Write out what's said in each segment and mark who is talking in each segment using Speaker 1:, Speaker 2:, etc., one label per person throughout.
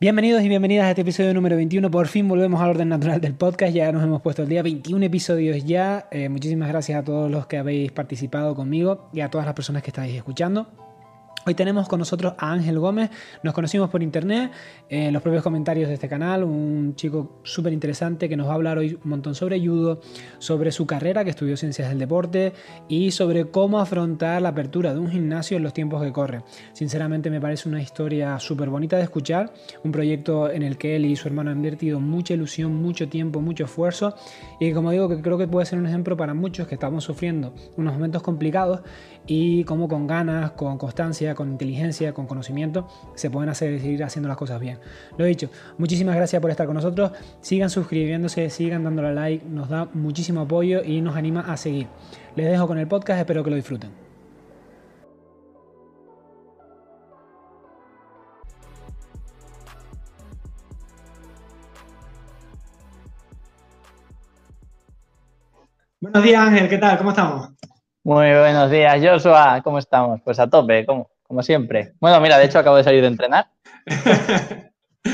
Speaker 1: Bienvenidos y bienvenidas a este episodio número 21. Por fin volvemos al orden natural del podcast. Ya nos hemos puesto el día 21 episodios ya. Eh, muchísimas gracias a todos los que habéis participado conmigo y a todas las personas que estáis escuchando. Hoy tenemos con nosotros a Ángel Gómez, nos conocimos por internet, en los propios comentarios de este canal, un chico súper interesante que nos va a hablar hoy un montón sobre judo, sobre su carrera que estudió ciencias del deporte y sobre cómo afrontar la apertura de un gimnasio en los tiempos que corren. Sinceramente me parece una historia súper bonita de escuchar, un proyecto en el que él y su hermano han invertido mucha ilusión, mucho tiempo, mucho esfuerzo y como digo que creo que puede ser un ejemplo para muchos que estamos sufriendo unos momentos complicados y cómo con ganas, con constancia, con inteligencia, con conocimiento, se pueden hacer, seguir haciendo las cosas bien. Lo dicho, muchísimas gracias por estar con nosotros, sigan suscribiéndose, sigan dándole like, nos da muchísimo apoyo y nos anima a seguir. Les dejo con el podcast, espero que lo disfruten. Buenos días Ángel, ¿qué tal? ¿Cómo estamos?
Speaker 2: Muy buenos días, Joshua. ¿Cómo estamos? Pues a tope, como, como siempre. Bueno, mira, de hecho acabo de salir de entrenar.
Speaker 1: Qué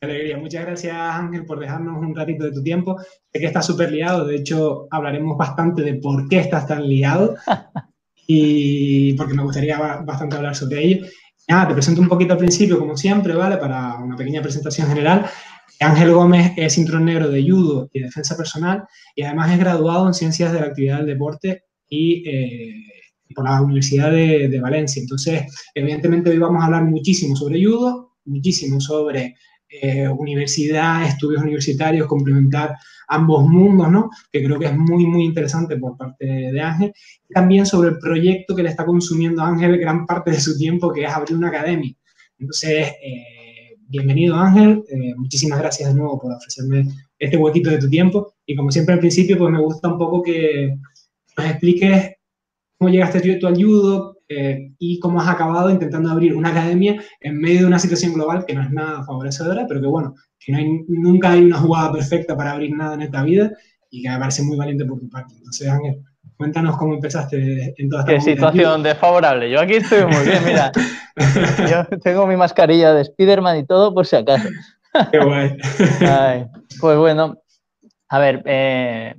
Speaker 1: alegría. Muchas gracias, Ángel, por dejarnos un ratito de tu tiempo. Sé que estás súper liado. De hecho, hablaremos bastante de por qué estás tan liado y porque me gustaría bastante hablar sobre ello. Nada, te presento un poquito al principio, como siempre, ¿vale? Para una pequeña presentación general. Ángel Gómez es cinturón negro de judo y defensa personal y además es graduado en ciencias de la actividad del deporte y eh, por la Universidad de, Valencia. Entonces, evidentemente hoy vamos a hablar muchísimo sobre judo, muchísimo sobre eh, universidad, estudios universitarios, complementar ambos mundos, ¿no? Que creo que es muy, muy interesante por parte de Ángel. También sobre el proyecto que le está consumiendo Ángel gran parte de su tiempo, que es abrir una academia. Entonces, eh, bienvenido Ángel, muchísimas gracias de nuevo por ofrecerme este huequito de tu tiempo. Y como siempre al principio, pues me gusta un poco que nos expliques cómo llegaste tú al judo eh, y cómo has acabado intentando abrir una academia en medio de una situación global que no es nada favorecedora, pero que bueno, que no hay, nunca hay una jugada perfecta para abrir nada en esta vida y que me parece muy valiente por tu parte. Entonces, Ángel, cuéntanos cómo empezaste en toda esta
Speaker 2: Qué situación desfavorable. Yo aquí estoy muy bien, mira. Yo tengo mi mascarilla de Spiderman y todo por si acaso.
Speaker 1: Qué guay.
Speaker 2: pues bueno, a ver, eh,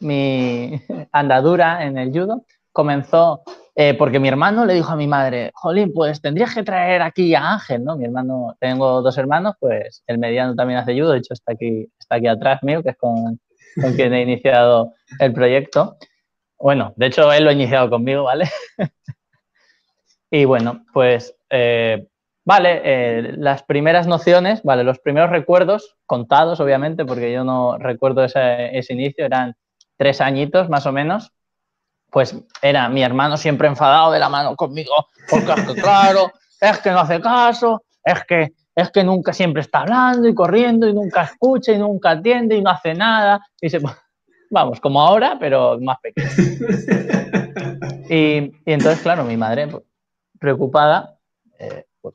Speaker 2: mi andadura en el judo comenzó eh, porque mi hermano le dijo a mi madre, Jolín, pues tendrías que traer aquí a Ángel, ¿no? Mi hermano, tengo dos hermanos, pues el mediano también hace judo, de hecho está aquí, está aquí atrás mío, que es con, quien he iniciado el proyecto. Bueno, de hecho él lo ha iniciado conmigo, ¿vale? y bueno, pues eh, vale, eh, las primeras nociones, vale, los primeros recuerdos, contados obviamente, porque yo no recuerdo ese, ese inicio, eran tres añitos más o menos, pues era mi hermano siempre enfadado de la mano conmigo, porque es que claro, es que no hace caso, es que, es que nunca siempre está hablando y corriendo y nunca escucha y nunca atiende y no hace nada. Y se, vamos, como ahora, pero más pequeño. Y, entonces, claro, mi madre, pues, preocupada, eh, pues,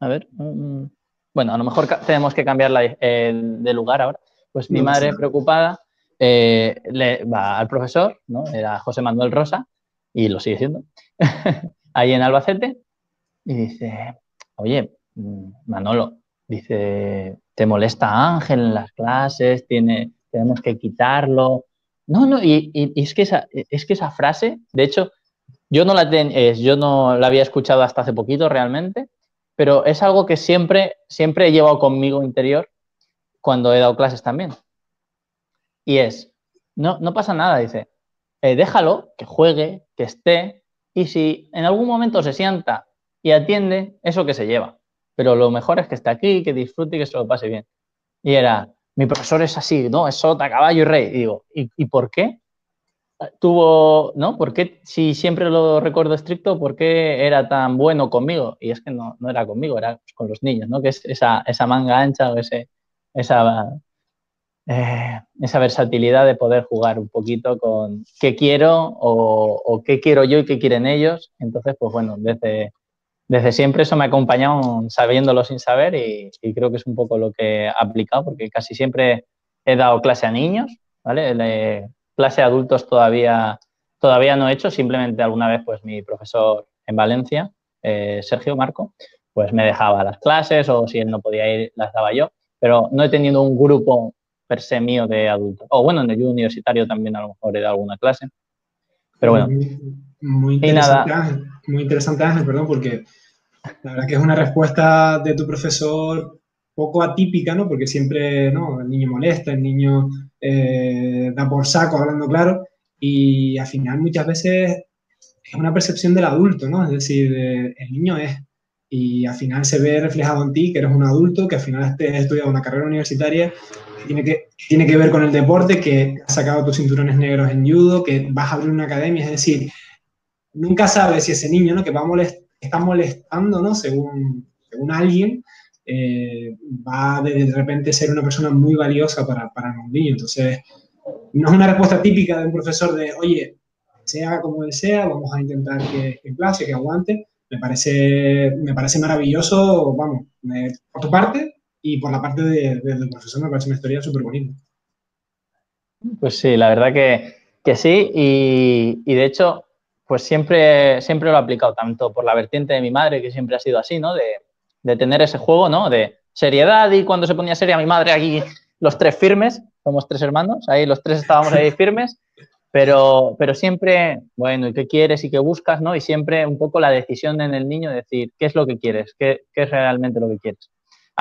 Speaker 2: a ver, mm, bueno, a lo mejor tenemos que cambiar de lugar ahora. Pues mi madre preocupada eh, le va al profesor, ¿no? Era José Manuel Rosa, y lo sigue siendo, ahí en Albacete, y dice, oye, mm, Manolo, dice, ¿te molesta Ángel en las clases? ¿Tiene, tenemos que quitarlo. No, no, y, es, que esa, es que esa frase, de hecho, yo no, la yo no la había escuchado hasta hace poquito realmente, pero es algo que siempre, siempre he llevado conmigo interior cuando he dado clases también. Y es, no, no pasa nada, dice, eh, déjalo, que juegue, que esté, y si en algún momento se sienta y atiende, eso que se lleva. Pero lo mejor es que esté aquí, que disfrute y que se lo pase bien. Y era, mi profesor es así, ¿no? Es sota, caballo y rey. Y digo, ¿y, por qué? Tuvo, ¿no? ¿Por qué, si siempre lo recuerdo estricto, por qué era tan bueno conmigo? Y es que no, no era conmigo, era con los niños, ¿no? Que es esa, esa manga ancha o ese, esa eh, esa versatilidad de poder jugar un poquito con qué quiero o, qué quiero yo y qué quieren ellos. Entonces, pues bueno, desde, desde siempre eso me ha acompañado sabiéndolo sin saber y, creo que es un poco lo que he aplicado porque casi siempre he dado clase a niños, ¿vale? clase a adultos todavía, todavía no he hecho, simplemente alguna vez pues mi profesor en Valencia, eh, Sergio Marco, pues me dejaba las clases o si él no podía ir, las daba yo, pero no he tenido un grupo per se mío de adultos. O bueno, en el universitario también a lo mejor he dado alguna clase. Pero bueno.
Speaker 1: Muy, interesante, Ángel, muy interesante, Ángel, perdón, porque la verdad que es una respuesta de tu profesor poco atípica, ¿no? Porque siempre, ¿no? El niño molesta, el niño eh, da por saco, hablando claro, y al final muchas veces es una percepción del adulto, ¿no? Es decir, el niño es, y al final se ve reflejado en ti, que eres un adulto, que al final has estudiado una carrera universitaria tiene que, tiene que ver con el deporte, que has sacado tus cinturones negros en judo, que vas a abrir una academia, es decir, nunca sabes si ese niño, ¿no? Que va está molestando, ¿no? Según, según alguien, eh, va de, de, repente ser una persona muy valiosa para, para un niño. Entonces, no es una respuesta típica de un profesor de, oye, sea como él sea, vamos a intentar que, que clase, que aguante. Me parece, me parece maravilloso, vamos, por tu parte y por la parte del de, profesor me parece una historia súper bonita.
Speaker 2: Pues sí, la verdad que, que sí y, y, de hecho, pues siempre, siempre lo he aplicado, tanto por la vertiente de mi madre, que siempre ha sido así, ¿no? De, de tener ese juego, ¿no? De seriedad y cuando se ponía seria mi madre aquí, los tres firmes, somos tres hermanos, ahí los tres estábamos ahí firmes, pero, pero siempre, bueno, ¿y qué quieres y qué buscas, no? Y siempre un poco la decisión en el niño de decir, ¿qué es lo que quieres? ¿Qué, qué es realmente lo que quieres?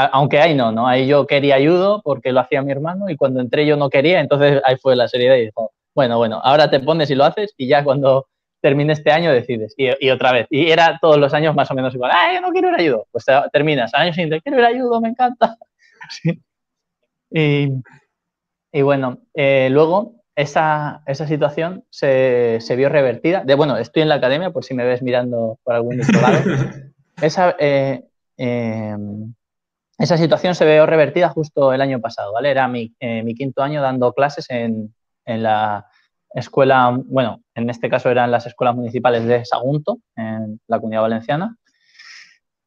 Speaker 2: Aunque ahí no, ¿no? Ahí yo quería ayudo porque lo hacía mi hermano y cuando entré yo no quería, entonces ahí fue la seriedad y dijo, bueno, bueno, ahora te pones y lo haces y ya cuando termine este año decides. Y, otra vez. Y era todos los años más o menos igual. ¡Ay, yo no quiero ir ayudo! Pues terminas. Año siguiente, quiero ir ayudo, me encanta. Y, y, bueno, eh, luego esa, esa situación se, se, vio revertida. De, bueno, estoy en la academia, por si me ves mirando por algún otro lado. Esa, eh, eh, esa situación se vio revertida justo el año pasado, ¿vale? Era mi, eh, mi quinto año dando clases en, en la escuela, bueno, en este caso eran las escuelas municipales de Sagunto, en la comunidad valenciana.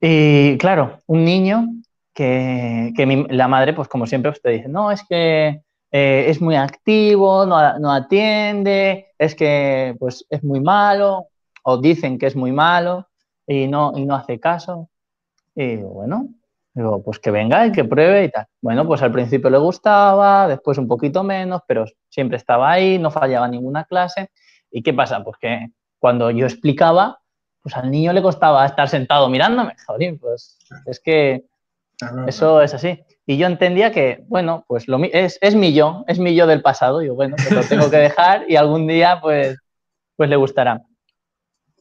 Speaker 2: Y claro, un niño que, que la madre, pues como siempre, usted dice, no, es que eh, es muy activo, no, no, atiende, es que pues es muy malo, o dicen que es muy malo y no, y no hace caso. Y bueno, Digo, pues que venga y que pruebe y tal. Bueno, pues al principio le gustaba, después un poquito menos, pero siempre estaba ahí, no fallaba ninguna clase. ¿Y qué pasa? Pues que cuando yo explicaba, pues al niño le costaba estar sentado mirándome. Joder, pues es que eso es así. Y yo entendía que, bueno, pues lo, es, es mi yo, es mi yo del pasado. Digo, bueno, pues lo tengo que dejar y algún día, pues, pues le gustará.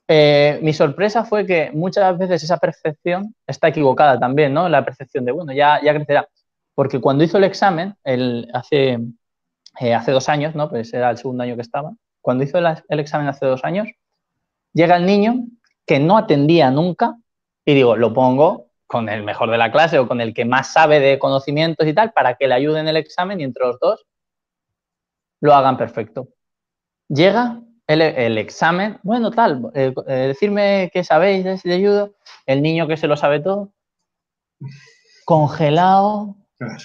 Speaker 2: Eh, mi sorpresa fue que muchas veces esa percepción está equivocada también, ¿no? La percepción de, bueno, ya, ya crecerá. Porque cuando hizo el examen, hace, eh, hace dos años, ¿no? Pues era el segundo año que estaba. Cuando hizo el, el examen hace dos años, llega el niño que no atendía nunca y digo, lo pongo con el mejor de la clase o con el que más sabe de conocimientos y tal para que le ayude en el examen y entre los dos lo hagan perfecto. Llega el, el examen, bueno, tal, eh, eh, decirme qué sabéis de, de judo, el niño que se lo sabe todo, congelado,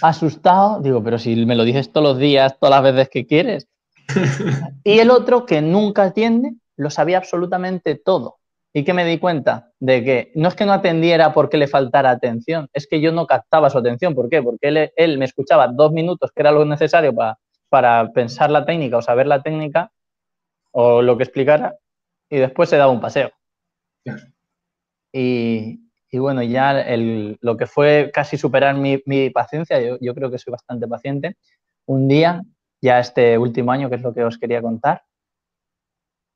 Speaker 2: asustado, digo, pero si me lo dices todos los días, todas las veces que quieres. y el otro que nunca atiende, lo sabía absolutamente todo. ¿Y que me di cuenta? De que no es que no atendiera porque le faltara atención, es que yo no captaba su atención. ¿Por qué? Porque él, él me escuchaba dos minutos, que era lo necesario para, para pensar la técnica o saber la técnica, o lo que explicara y después se daba un paseo. Y, y, bueno, ya el, lo que fue casi superar mi, mi paciencia, yo, yo, creo que soy bastante paciente, un día, ya este último año, que es lo que os quería contar,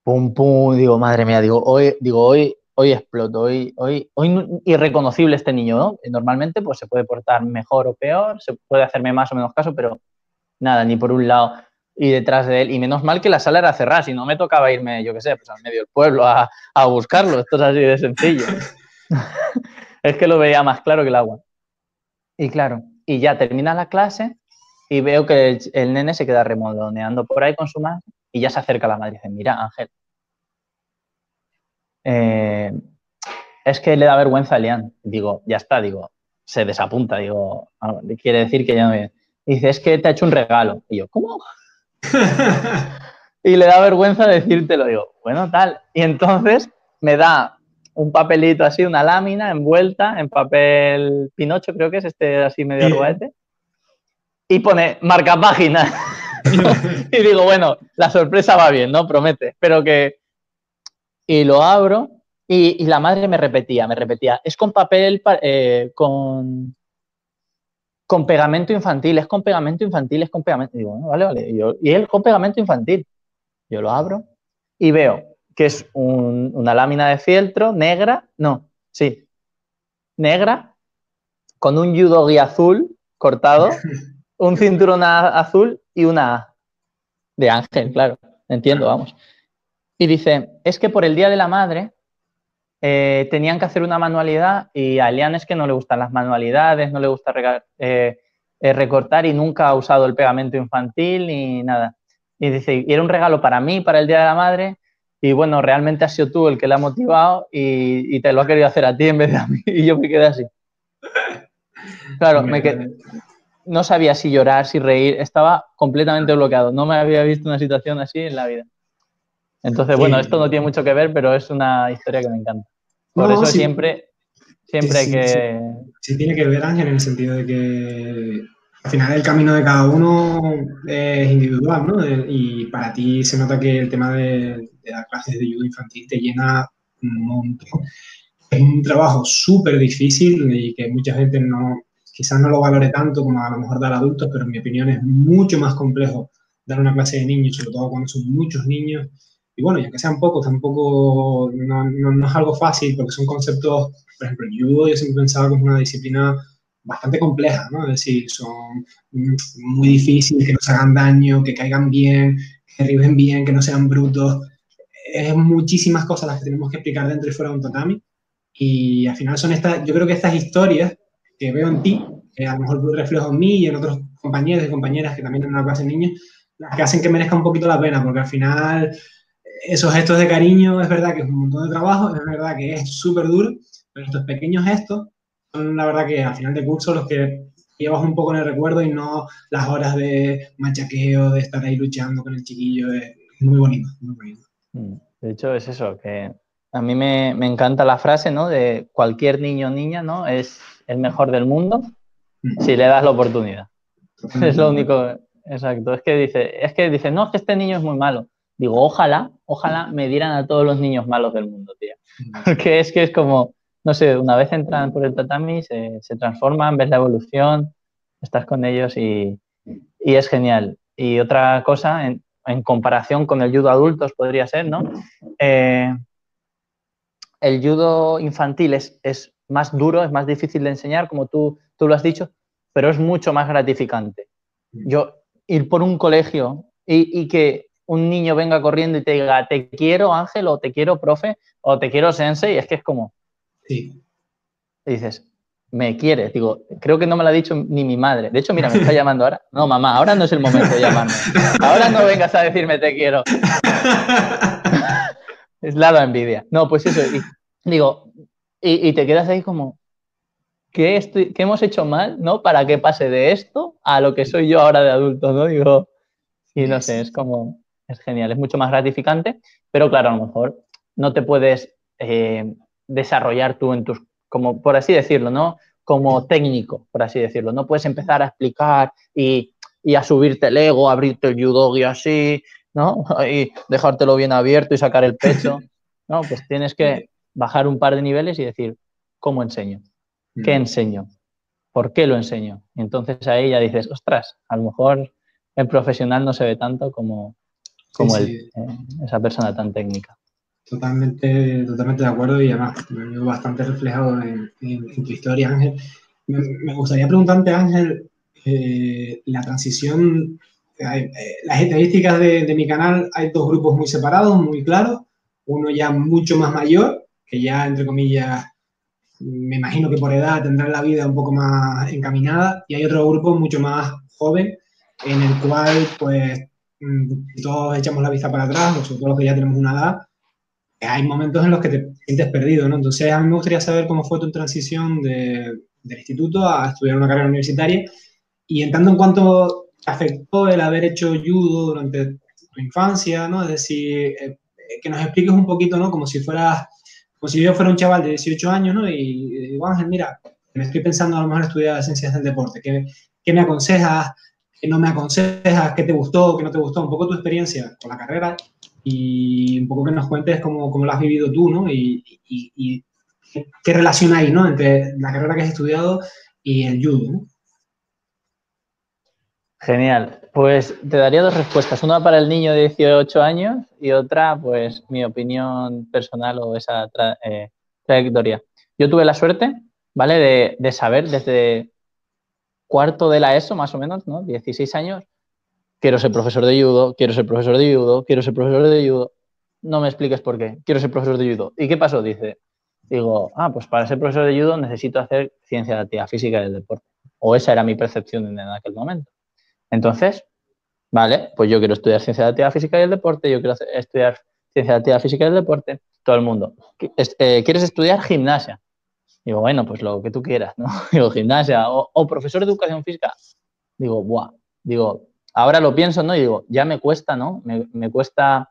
Speaker 2: pum, pum, digo, madre mía, digo, hoy, digo, hoy, hoy exploto, hoy, hoy, hoy irreconocible este niño, ¿no? Normalmente pues se puede portar mejor o peor, se puede hacerme más o menos caso, pero nada, ni por un lado y detrás de él. Y menos mal que la sala era cerrada, si no me tocaba irme, yo qué sé, pues al medio del pueblo a, a buscarlo. Esto es así de sencillo. es que lo veía más claro que el agua. Y claro, y ya termina la clase y veo que el, el nene se queda remoloneando por ahí con su madre y ya se acerca a la madre y dice, mira, Ángel, eh, es que le da vergüenza a Elian. Digo, ya está, digo, se desapunta, digo, quiere decir que ya no viene. Dice, es que te ha hecho un regalo. Y yo, ¿cómo? y le da vergüenza decírtelo. Digo, bueno, tal. Y entonces me da un papelito así, una lámina envuelta en papel Pinocho, creo que es este así medio ruete, y pone marca página. y digo, bueno, la sorpresa va bien, ¿no? Promete. Espero que. Y lo abro y, la madre me repetía, me repetía, es con papel, eh, con, con pegamento infantil, es con pegamento infantil, es con pegamento. Y digo, vale, vale. Y, yo, y él con pegamento infantil. Yo lo abro y veo que es una lámina de fieltro negra, no, sí, negra, con un yudogi azul cortado, un cinturón azul y una A. De ángel, claro, entiendo, vamos. Y dice, es que por el Día de la Madre eh, tenían que hacer una manualidad y a Elian es que no le gustan las manualidades, no le gusta eh, eh, recortar y nunca ha usado el pegamento infantil ni nada. Y dice, y era un regalo para mí, para el Día de la Madre, y bueno, realmente has sido tú el que le ha motivado y, te lo ha querido hacer a ti en vez de a mí. Y yo me quedé así. Claro, me quedé, no sabía si llorar, si reír, estaba completamente bloqueado. No me había visto una situación así en la vida. Entonces, bueno, esto no tiene mucho que ver, pero es una historia que me encanta. Por eso siempre, siempre hay que...
Speaker 1: Sí, tiene que ver, Ángel, en el sentido de que al final el camino de cada uno es individual, ¿no? Y para ti se nota que el tema de, dar clases de judo infantil te llena un montón. Es un trabajo súper difícil y que mucha gente no, quizás no lo valore tanto como a lo mejor dar adultos, pero en mi opinión es mucho más complejo dar una clase de niños, sobre todo cuando son muchos niños. Y bueno, ya que sean pocos, tampoco no, no, es algo fácil porque son conceptos, por ejemplo, el judo yo siempre pensaba que es una disciplina bastante compleja, ¿no? Es decir, son muy difíciles, que no se hagan daño, que caigan bien, que derriben bien, que no sean brutos. Es muchísimas cosas las que tenemos que explicar dentro y fuera de un tatami. Y al final son estas, yo creo que estas historias que veo en ti, que a lo mejor reflejo en mí y en otros compañeros y compañeras que también en una clase de niños, las que hacen que merezca un poquito la pena, porque al final esos gestos de cariño es verdad que es un montón de trabajo, es verdad que es súper duro, pero estos pequeños gestos son la verdad que al final de curso los que llevas un poco en el recuerdo y no las horas de machaqueo, de estar ahí luchando con el chiquillo. Es muy bonito, muy bonito.
Speaker 2: Mm, de hecho, es eso, que a mí me, encanta la frase, ¿no? De cualquier niño o niña, ¿no? Es el mejor del mundo mm. si le das la oportunidad. Es lo único, exacto. Es que dice, es que dice, no, es que este niño es muy malo. Digo, ojalá, ojalá me dieran a todos los niños malos del mundo, tío. Mm. Porque es que es como, no sé, una vez entran por el tatami, se, transforman, ves la evolución, estás con ellos y, es genial. Y otra cosa, en, comparación con el judo adultos podría ser, ¿no? Eh, el judo infantil es, es, más duro, es más difícil de enseñar, como tú, tú lo has dicho, pero es mucho más gratificante. Yo ir por un colegio y, y, que un niño venga corriendo y te diga, te quiero Ángel, o te quiero profe, o te quiero sensei, es que es como, Sí. Y dices, me quieres. Digo, creo que no me lo ha dicho ni mi madre. De hecho, mira, me está llamando ahora. No, mamá, ahora no es el momento de llamarme. Ahora no vengas a decirme te quiero. es lado envidia. No, pues eso. digo, y, te quedas ahí como, ¿qué, estoy, ¿qué hemos hecho mal, no? Para que pase de esto a lo que soy yo ahora de adulto, ¿no? Digo, y no sé, es como, es genial, es mucho más gratificante, pero claro, a lo mejor no te puedes eh, desarrollar tú en tus, como por así decirlo, ¿no? Como técnico, por así decirlo. No puedes empezar a explicar y, a subirte el ego, abrirte el y así, ¿no? Y dejártelo bien abierto y sacar el pecho. No, pues tienes que bajar un par de niveles y decir, ¿cómo enseño? ¿Qué mm. enseño? ¿Por qué lo enseño? Y entonces ahí ya dices, ostras, a lo mejor el profesional no se ve tanto como, como eh, esa persona tan técnica.
Speaker 1: Totalmente, totalmente de acuerdo y además me veo bastante reflejado en, tu historia, Ángel. Me, gustaría preguntarte, Ángel, eh, la transición, eh, las estadísticas de, mi canal, hay dos grupos muy separados, muy claros. Uno ya mucho más mayor, que ya, entre comillas, me imagino que por edad tendrá la vida un poco más encaminada, y hay otro grupo mucho más joven, en el cual, pues, mm, todos echamos la vista para atrás, nosotros los que ya tenemos una edad, hay momentos en los que te sientes perdido, ¿no? Entonces, a mí me gustaría saber cómo fue tu transición de, del instituto a estudiar una carrera universitaria y en tanto en cuanto afectó el haber hecho judo durante tu infancia, ¿no? Es decir, eh, que nos expliques un poquito, ¿no? Como si fueras como si yo fuera un chaval de 18 años, ¿no? Y, digo, Ángel, mira, me estoy pensando a lo mejor estudiar ciencias del deporte, ¿qué, qué me aconsejas? ¿Qué no me aconsejas? ¿Qué te gustó? ¿Qué no te gustó? Un poco tu experiencia con la carrera y un poco que nos cuentes cómo, cómo lo has vivido tú, ¿no? Y, qué relación hay, ¿no? Entre la carrera que has estudiado y el judo.
Speaker 2: Genial. Pues te daría dos respuestas. Una para el niño de 18 años y otra, pues, mi opinión personal o esa eh, trayectoria. Yo tuve la suerte, ¿vale? De, de, saber desde cuarto de la ESO, más o menos, ¿no? 16 años, quiero ser profesor de judo, quiero ser profesor de judo, quiero ser profesor de judo. No me expliques por qué, quiero ser profesor de judo. ¿Y qué pasó? Dice, digo, ah, pues para ser profesor de judo necesito hacer ciencia de actividad física del deporte. O esa era mi percepción en aquel momento. Entonces, vale, pues yo quiero estudiar ciencia de actividad física y el deporte, yo quiero estudiar ciencia de actividad física y el deporte, todo el mundo. Eh, ¿Quieres estudiar gimnasia? Digo, bueno, pues lo que tú quieras, ¿no? Digo, gimnasia o, profesor de educación física. Digo, buah, digo, ahora lo pienso, ¿no? Y digo, ya me cuesta, ¿no? Me, cuesta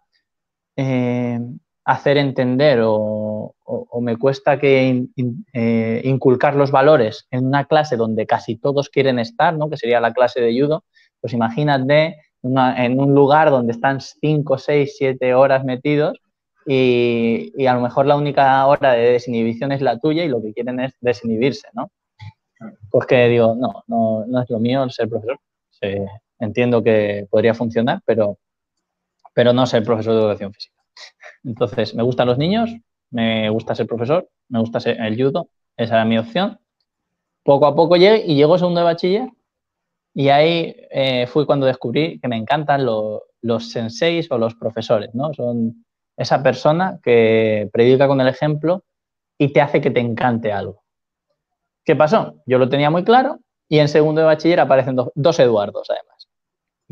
Speaker 2: eh, hacer entender o, me cuesta que eh, inculcar los valores en una clase donde casi todos quieren estar, ¿no? Que sería la clase de judo. Pues imagínate en un lugar donde están 5, 6, 7 horas metidos y, a lo mejor la única hora de desinhibición es la tuya y lo que quieren es desinhibirse, ¿no? Pues que digo, no, no, no es lo mío ser profesor. entiendo que podría funcionar, pero, pero no ser profesor de educación física. Entonces, me gustan los niños, me gusta ser profesor, me gusta ser el judo, esa era mi opción. Poco a poco llegué y llegó segundo de bachiller y ahí eh, fue cuando descubrí que me encantan los senseis o los profesores, ¿no? Son esa persona que predica con el ejemplo y te hace que te encante algo. ¿Qué pasó? Yo lo tenía muy claro y en segundo de bachiller aparecen dos, Eduardos, además.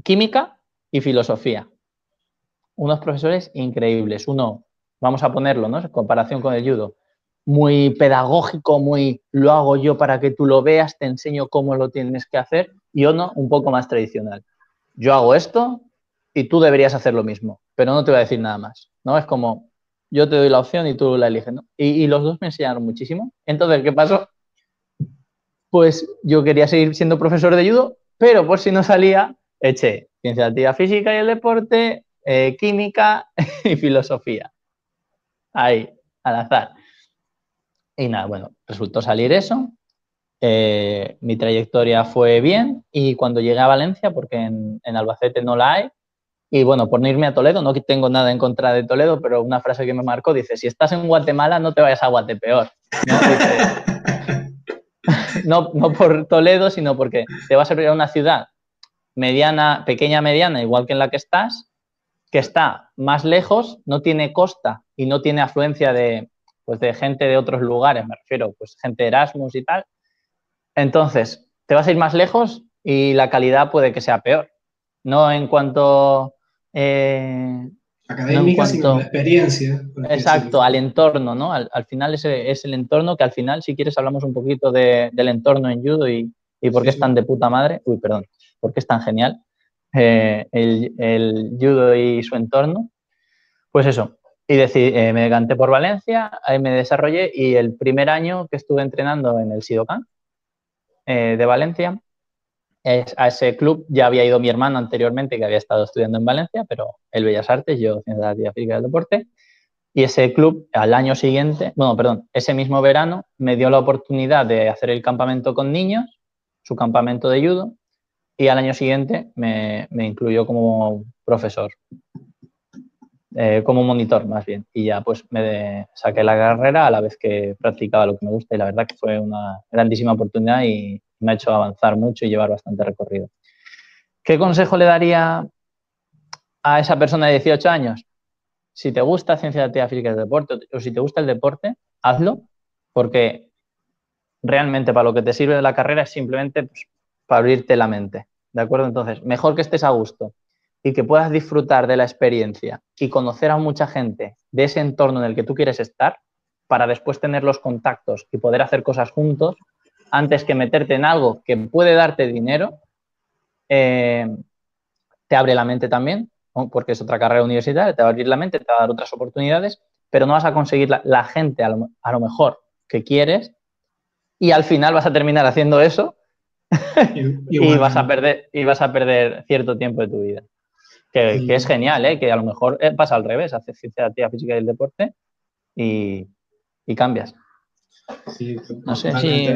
Speaker 2: Química y filosofía. Unos profesores increíbles. Uno, vamos a ponerlo, ¿no? En comparación con el judo, muy pedagógico, muy lo hago yo para que tú lo veas, te enseño cómo lo tienes que hacer, y uno un poco más tradicional. Yo hago esto y tú deberías hacer lo mismo, pero no te voy a decir nada más. ¿No? Es como, yo te doy la opción y tú la eliges, ¿no? Y, los dos me enseñaron muchísimo. Entonces, ¿qué pasó? Pues yo quería seguir siendo profesor de judo, pero por si no salía, eché ciencia de actividad física y el deporte, eh, química y filosofía. Ahí, al azar. Y nada, bueno, resultó salir eso. Eh, mi trayectoria fue bien y cuando llegué a Valencia, porque en Albacete no la hay, y bueno, por no irme a Toledo, no tengo nada en contra de Toledo, pero una frase que me marcó dice, si estás en Guatemala, no te vayas a Guatepeor. No, no, por Toledo, sino porque te vas a ir a una ciudad mediana, pequeña, mediana, igual que en la que estás, que está más lejos, no tiene costa y no tiene afluencia de, pues, de gente de otros lugares, me refiero, pues gente de Erasmus y tal. Entonces, te vas a ir más lejos y la calidad puede que sea peor. No en cuanto
Speaker 1: eh, Académica, sino experiencia.
Speaker 2: Exacto, al entorno, ¿no? Al, final ese es el entorno que al final, si quieres, hablamos un poquito del entorno en judo y, por qué es tan de puta madre. Uy, perdón, por qué es tan genial eh, el, judo y su entorno. Pues eso, y decidí, eh, me decanté por Valencia, ahí me desarrollé y el primer año que estuve entrenando en el Sidocan de Valencia, a ese club ya había ido mi hermano anteriormente, que había estado estudiando en Valencia, pero el Bellas Artes, yo Ciencias de la Actividad Física del Deporte. Y ese club, al año siguiente, bueno, perdón, ese mismo verano, me dio la oportunidad de hacer el campamento con niños, su campamento de judo, y al año siguiente me, me incluyó como profesor, eh, como monitor más bien. Y ya pues me saqué la carrera a la vez que practicaba lo que me gusta y la verdad que fue una grandísima oportunidad y, me ha hecho avanzar mucho y llevar bastante recorrido. ¿Qué consejo le daría a esa persona de 18 años? Si te gusta ciencia de actividad física y deporte o si te gusta el deporte, hazlo, porque realmente para lo que te sirve de la carrera es simplemente pues, para abrirte la mente. ¿De acuerdo? Entonces, mejor que estés a gusto y que puedas disfrutar de la experiencia y conocer a mucha gente de ese entorno en el que tú quieres estar para después tener los contactos y poder hacer cosas juntos, antes que meterte en algo que puede darte dinero, eh, te abre la mente también, porque es otra carrera universitaria, te va a abrir la mente, te va a dar otras oportunidades, pero no vas a conseguir la, gente a lo, mejor que quieres y al final vas a terminar haciendo eso y, vas a perder, y vas a perder cierto tiempo de tu vida. Que, es genial, ¿eh? que a lo mejor eh, pasa al revés, haces ciencia física y el deporte y, cambias.
Speaker 1: Sí, no sé si...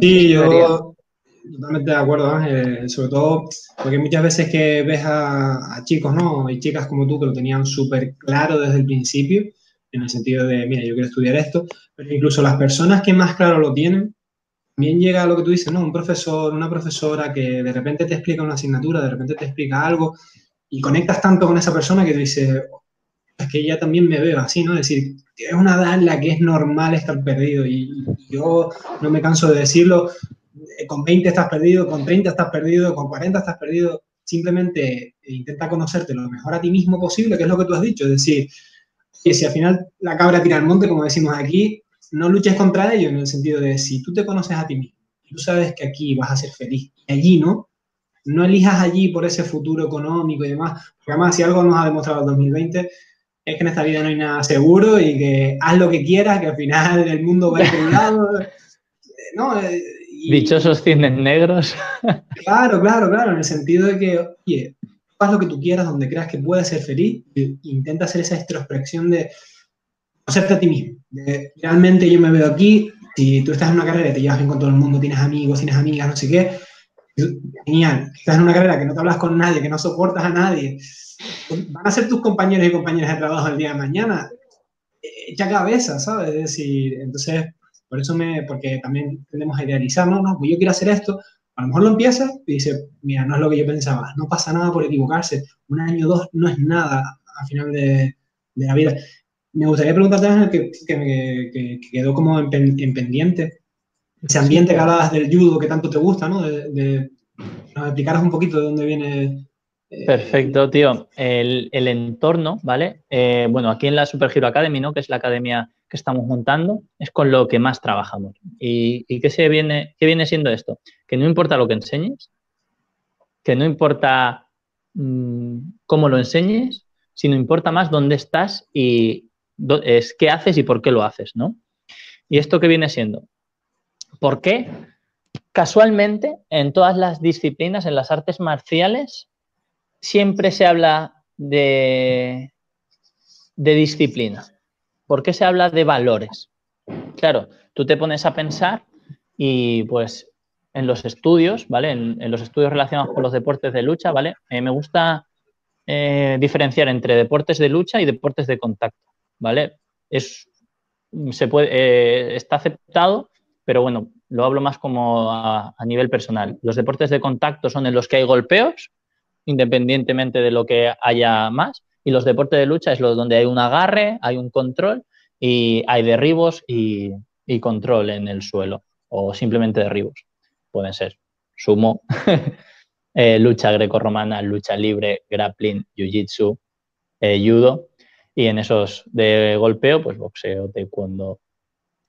Speaker 1: Sí, yo totalmente de acuerdo, Ángel. Sobre todo porque muchas veces que ves a, chicos ¿no? y chicas como tú que lo tenían súper claro desde el principio, en el sentido de, mira, yo quiero estudiar esto, pero incluso las personas que más claro lo tienen, también llega a lo que tú dices, ¿no? Un profesor, una profesora que de repente te explica una asignatura, de repente te explica algo y conectas tanto con esa persona que tú dices, es que ya también me veo así, ¿no? Es decir, es una edad en la que es normal estar perdido y yo no me canso de decirlo, eh, con 20 estás perdido, con 30 estás perdido, con 40 estás perdido, simplemente intenta conocerte lo mejor a ti mismo posible, que es lo que tú has dicho, es decir, que si al final la cabra tira al monte, como decimos aquí, no luches contra ello en el sentido de si tú te conoces a ti mismo, tú sabes que aquí vas a ser feliz y allí no, no elijas allí por ese futuro económico y demás, porque además si algo nos ha demostrado el 2020 es que en esta vida no hay nada seguro y que haz lo que quieras, que al final el mundo va a ir un lado.
Speaker 2: ¿no? Dichosos cisnes negros.
Speaker 1: Claro, claro, claro, en el sentido de que, oye, haz lo que tú quieras, donde creas que puedes ser feliz, e intenta hacer esa introspección de conocerte a ti mismo. realmente yo me veo aquí, si tú estás en una carrera te llevas bien con todo el mundo, tienes amigos, tienes amigas, no sé qué, genial. Estás en una carrera que no te hablas con nadie, que no soportas a nadie, van a ser tus compañeros y compañeras de trabajo el día de mañana. Echa cabeza, ¿sabes? Es decir, entonces, por eso me, porque también tendemos a idealizar, no, no, pues yo quiero hacer esto, a lo mejor lo empieza y dice, mira, no es lo que yo pensaba, no pasa nada por equivocarse, un año o dos no es nada al final de, la vida. Me gustaría preguntarte, Ángel, que, que, que, quedó como en, pendiente, ese ambiente que hablabas del judo que tanto te gusta, ¿no? De, de, un poquito de dónde viene
Speaker 2: Perfecto, tío. El, el entorno, ¿vale? Eh, bueno, aquí en la Super Hero Academy, ¿no? Que es la academia que estamos montando, es con lo que más trabajamos. ¿Y, y qué, se viene, qué viene siendo esto? Que no importa lo que enseñes, que no importa mmm, cómo lo enseñes, sino importa más dónde estás y es qué haces y por qué lo haces, ¿no? ¿Y esto qué viene siendo? ¿Por qué? Casualmente, en todas las disciplinas, en las artes marciales, siempre se habla de, de disciplina. ¿Por qué se habla de valores? Claro, tú te pones a pensar y pues en los estudios, ¿vale? En, los estudios relacionados con los deportes de lucha, ¿vale? Me gusta eh, diferenciar entre deportes de lucha y deportes de contacto, ¿vale? Es, se puede, eh, está aceptado, pero bueno, lo hablo más como a, a, nivel personal. Los deportes de contacto son en los que hay golpeos independientemente de lo que haya más. Y los deportes de lucha es lo donde hay un agarre, hay un control y hay derribos y, control en el suelo o simplemente derribos. Pueden ser sumo, eh, lucha grecorromana, lucha libre, grappling, jiu-jitsu, eh, judo y en esos de golpeo, pues boxeo, taekwondo,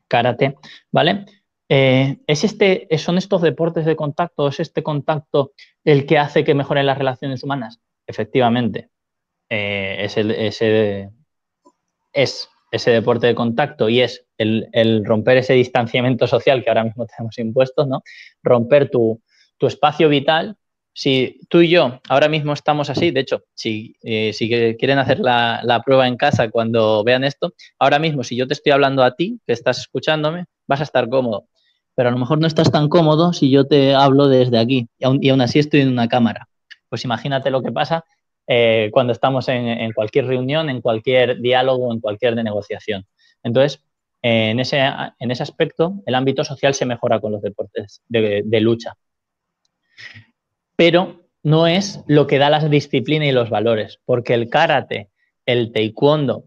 Speaker 2: karate, ¿vale? Eh, ¿es este, ¿Son estos deportes de contacto, es este contacto el que hace que mejoren las relaciones humanas? Efectivamente, eh, es, ese, es ese deporte de contacto y es el, romper ese distanciamiento social que ahora mismo tenemos impuestos, ¿no? Romper tu, espacio vital. Si tú y yo ahora mismo estamos así, de hecho, si, eh, si quieren hacer la, la, prueba en casa cuando vean esto, ahora mismo si yo te estoy hablando a ti, que estás escuchándome, vas a estar cómodo pero a lo mejor no estás tan cómodo si yo te hablo desde aquí y aún, así estoy en una cámara. Pues imagínate lo que pasa eh, cuando estamos en, cualquier reunión, en cualquier diálogo, en cualquier negociación. Entonces, en, ese, en ese aspecto, el ámbito social se mejora con los deportes de, lucha. Pero no es lo que da la disciplina y los valores, porque el karate, el taekwondo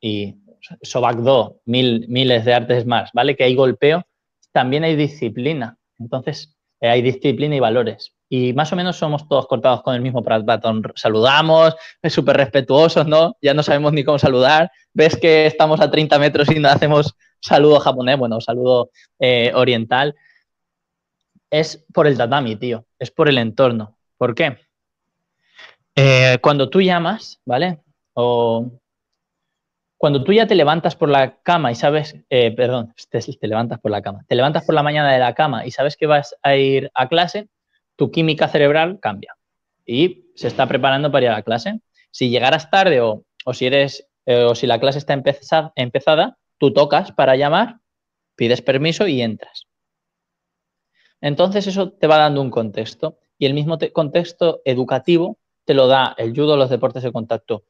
Speaker 2: y sobakdo, mil, miles de artes más, ¿vale? Que hay golpeo, también hay disciplina. Entonces, eh, hay disciplina y valores. Y más o menos somos todos cortados con el mismo patrón. Saludamos, es súper respetuosos, ¿no? Ya no sabemos ni cómo saludar. Ves que estamos a 30 metros y no hacemos saludo japonés, bueno, saludo eh, oriental. Es por el tatami, tío. Es por el entorno. ¿Por qué? Eh, cuando tú llamas, ¿vale? O cuando tú ya te levantas por la cama y sabes, eh, perdón, te, levantas por la cama, te levantas por la mañana de la cama y sabes que vas a ir a clase, tu química cerebral cambia y se está preparando para ir a la clase. Si llegaras tarde o, si eres eh, o si la clase está empezada, tú tocas para llamar, pides permiso y entras. Entonces eso te va dando un contexto y el mismo contexto educativo te lo da el judo, los deportes de contacto.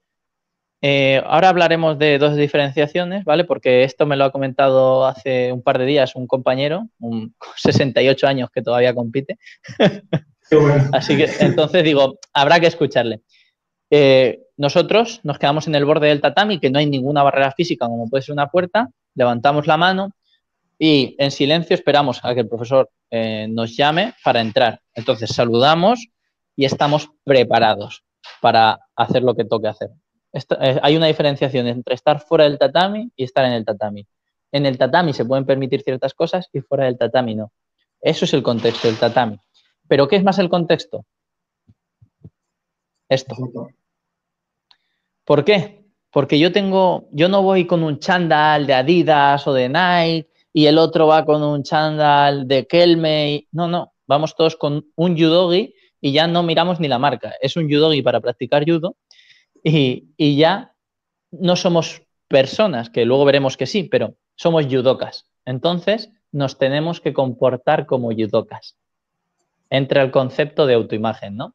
Speaker 2: Eh, ahora hablaremos de dos diferenciaciones, ¿vale? Porque esto me lo ha comentado hace un par de días un compañero, un 68 años que todavía compite. Así que entonces digo, habrá que escucharle. Eh, nosotros nos quedamos en el borde del tatami, que no hay ninguna barrera física como puede ser una puerta, levantamos la mano y en silencio esperamos a que el profesor eh, nos llame para entrar. Entonces saludamos y estamos preparados para hacer lo que toque hacer. Eh, hay una diferenciación entre estar fuera del tatami y estar en el tatami. En el tatami se pueden permitir ciertas cosas y fuera del tatami no. Eso es el contexto del tatami. Pero ¿qué es más el contexto? Esto. ¿Por qué? Porque yo tengo, yo no voy con un chándal de Adidas o de Nike y el otro va con un chándal de Kelme. No, no, vamos todos con un judogi y ya no miramos ni la marca. Es un judogi para practicar judo y, ya no somos personas, que luego veremos que sí, pero somos judokas. Entonces nos tenemos que comportar como judokas. Entra el concepto de autoimagen, ¿no?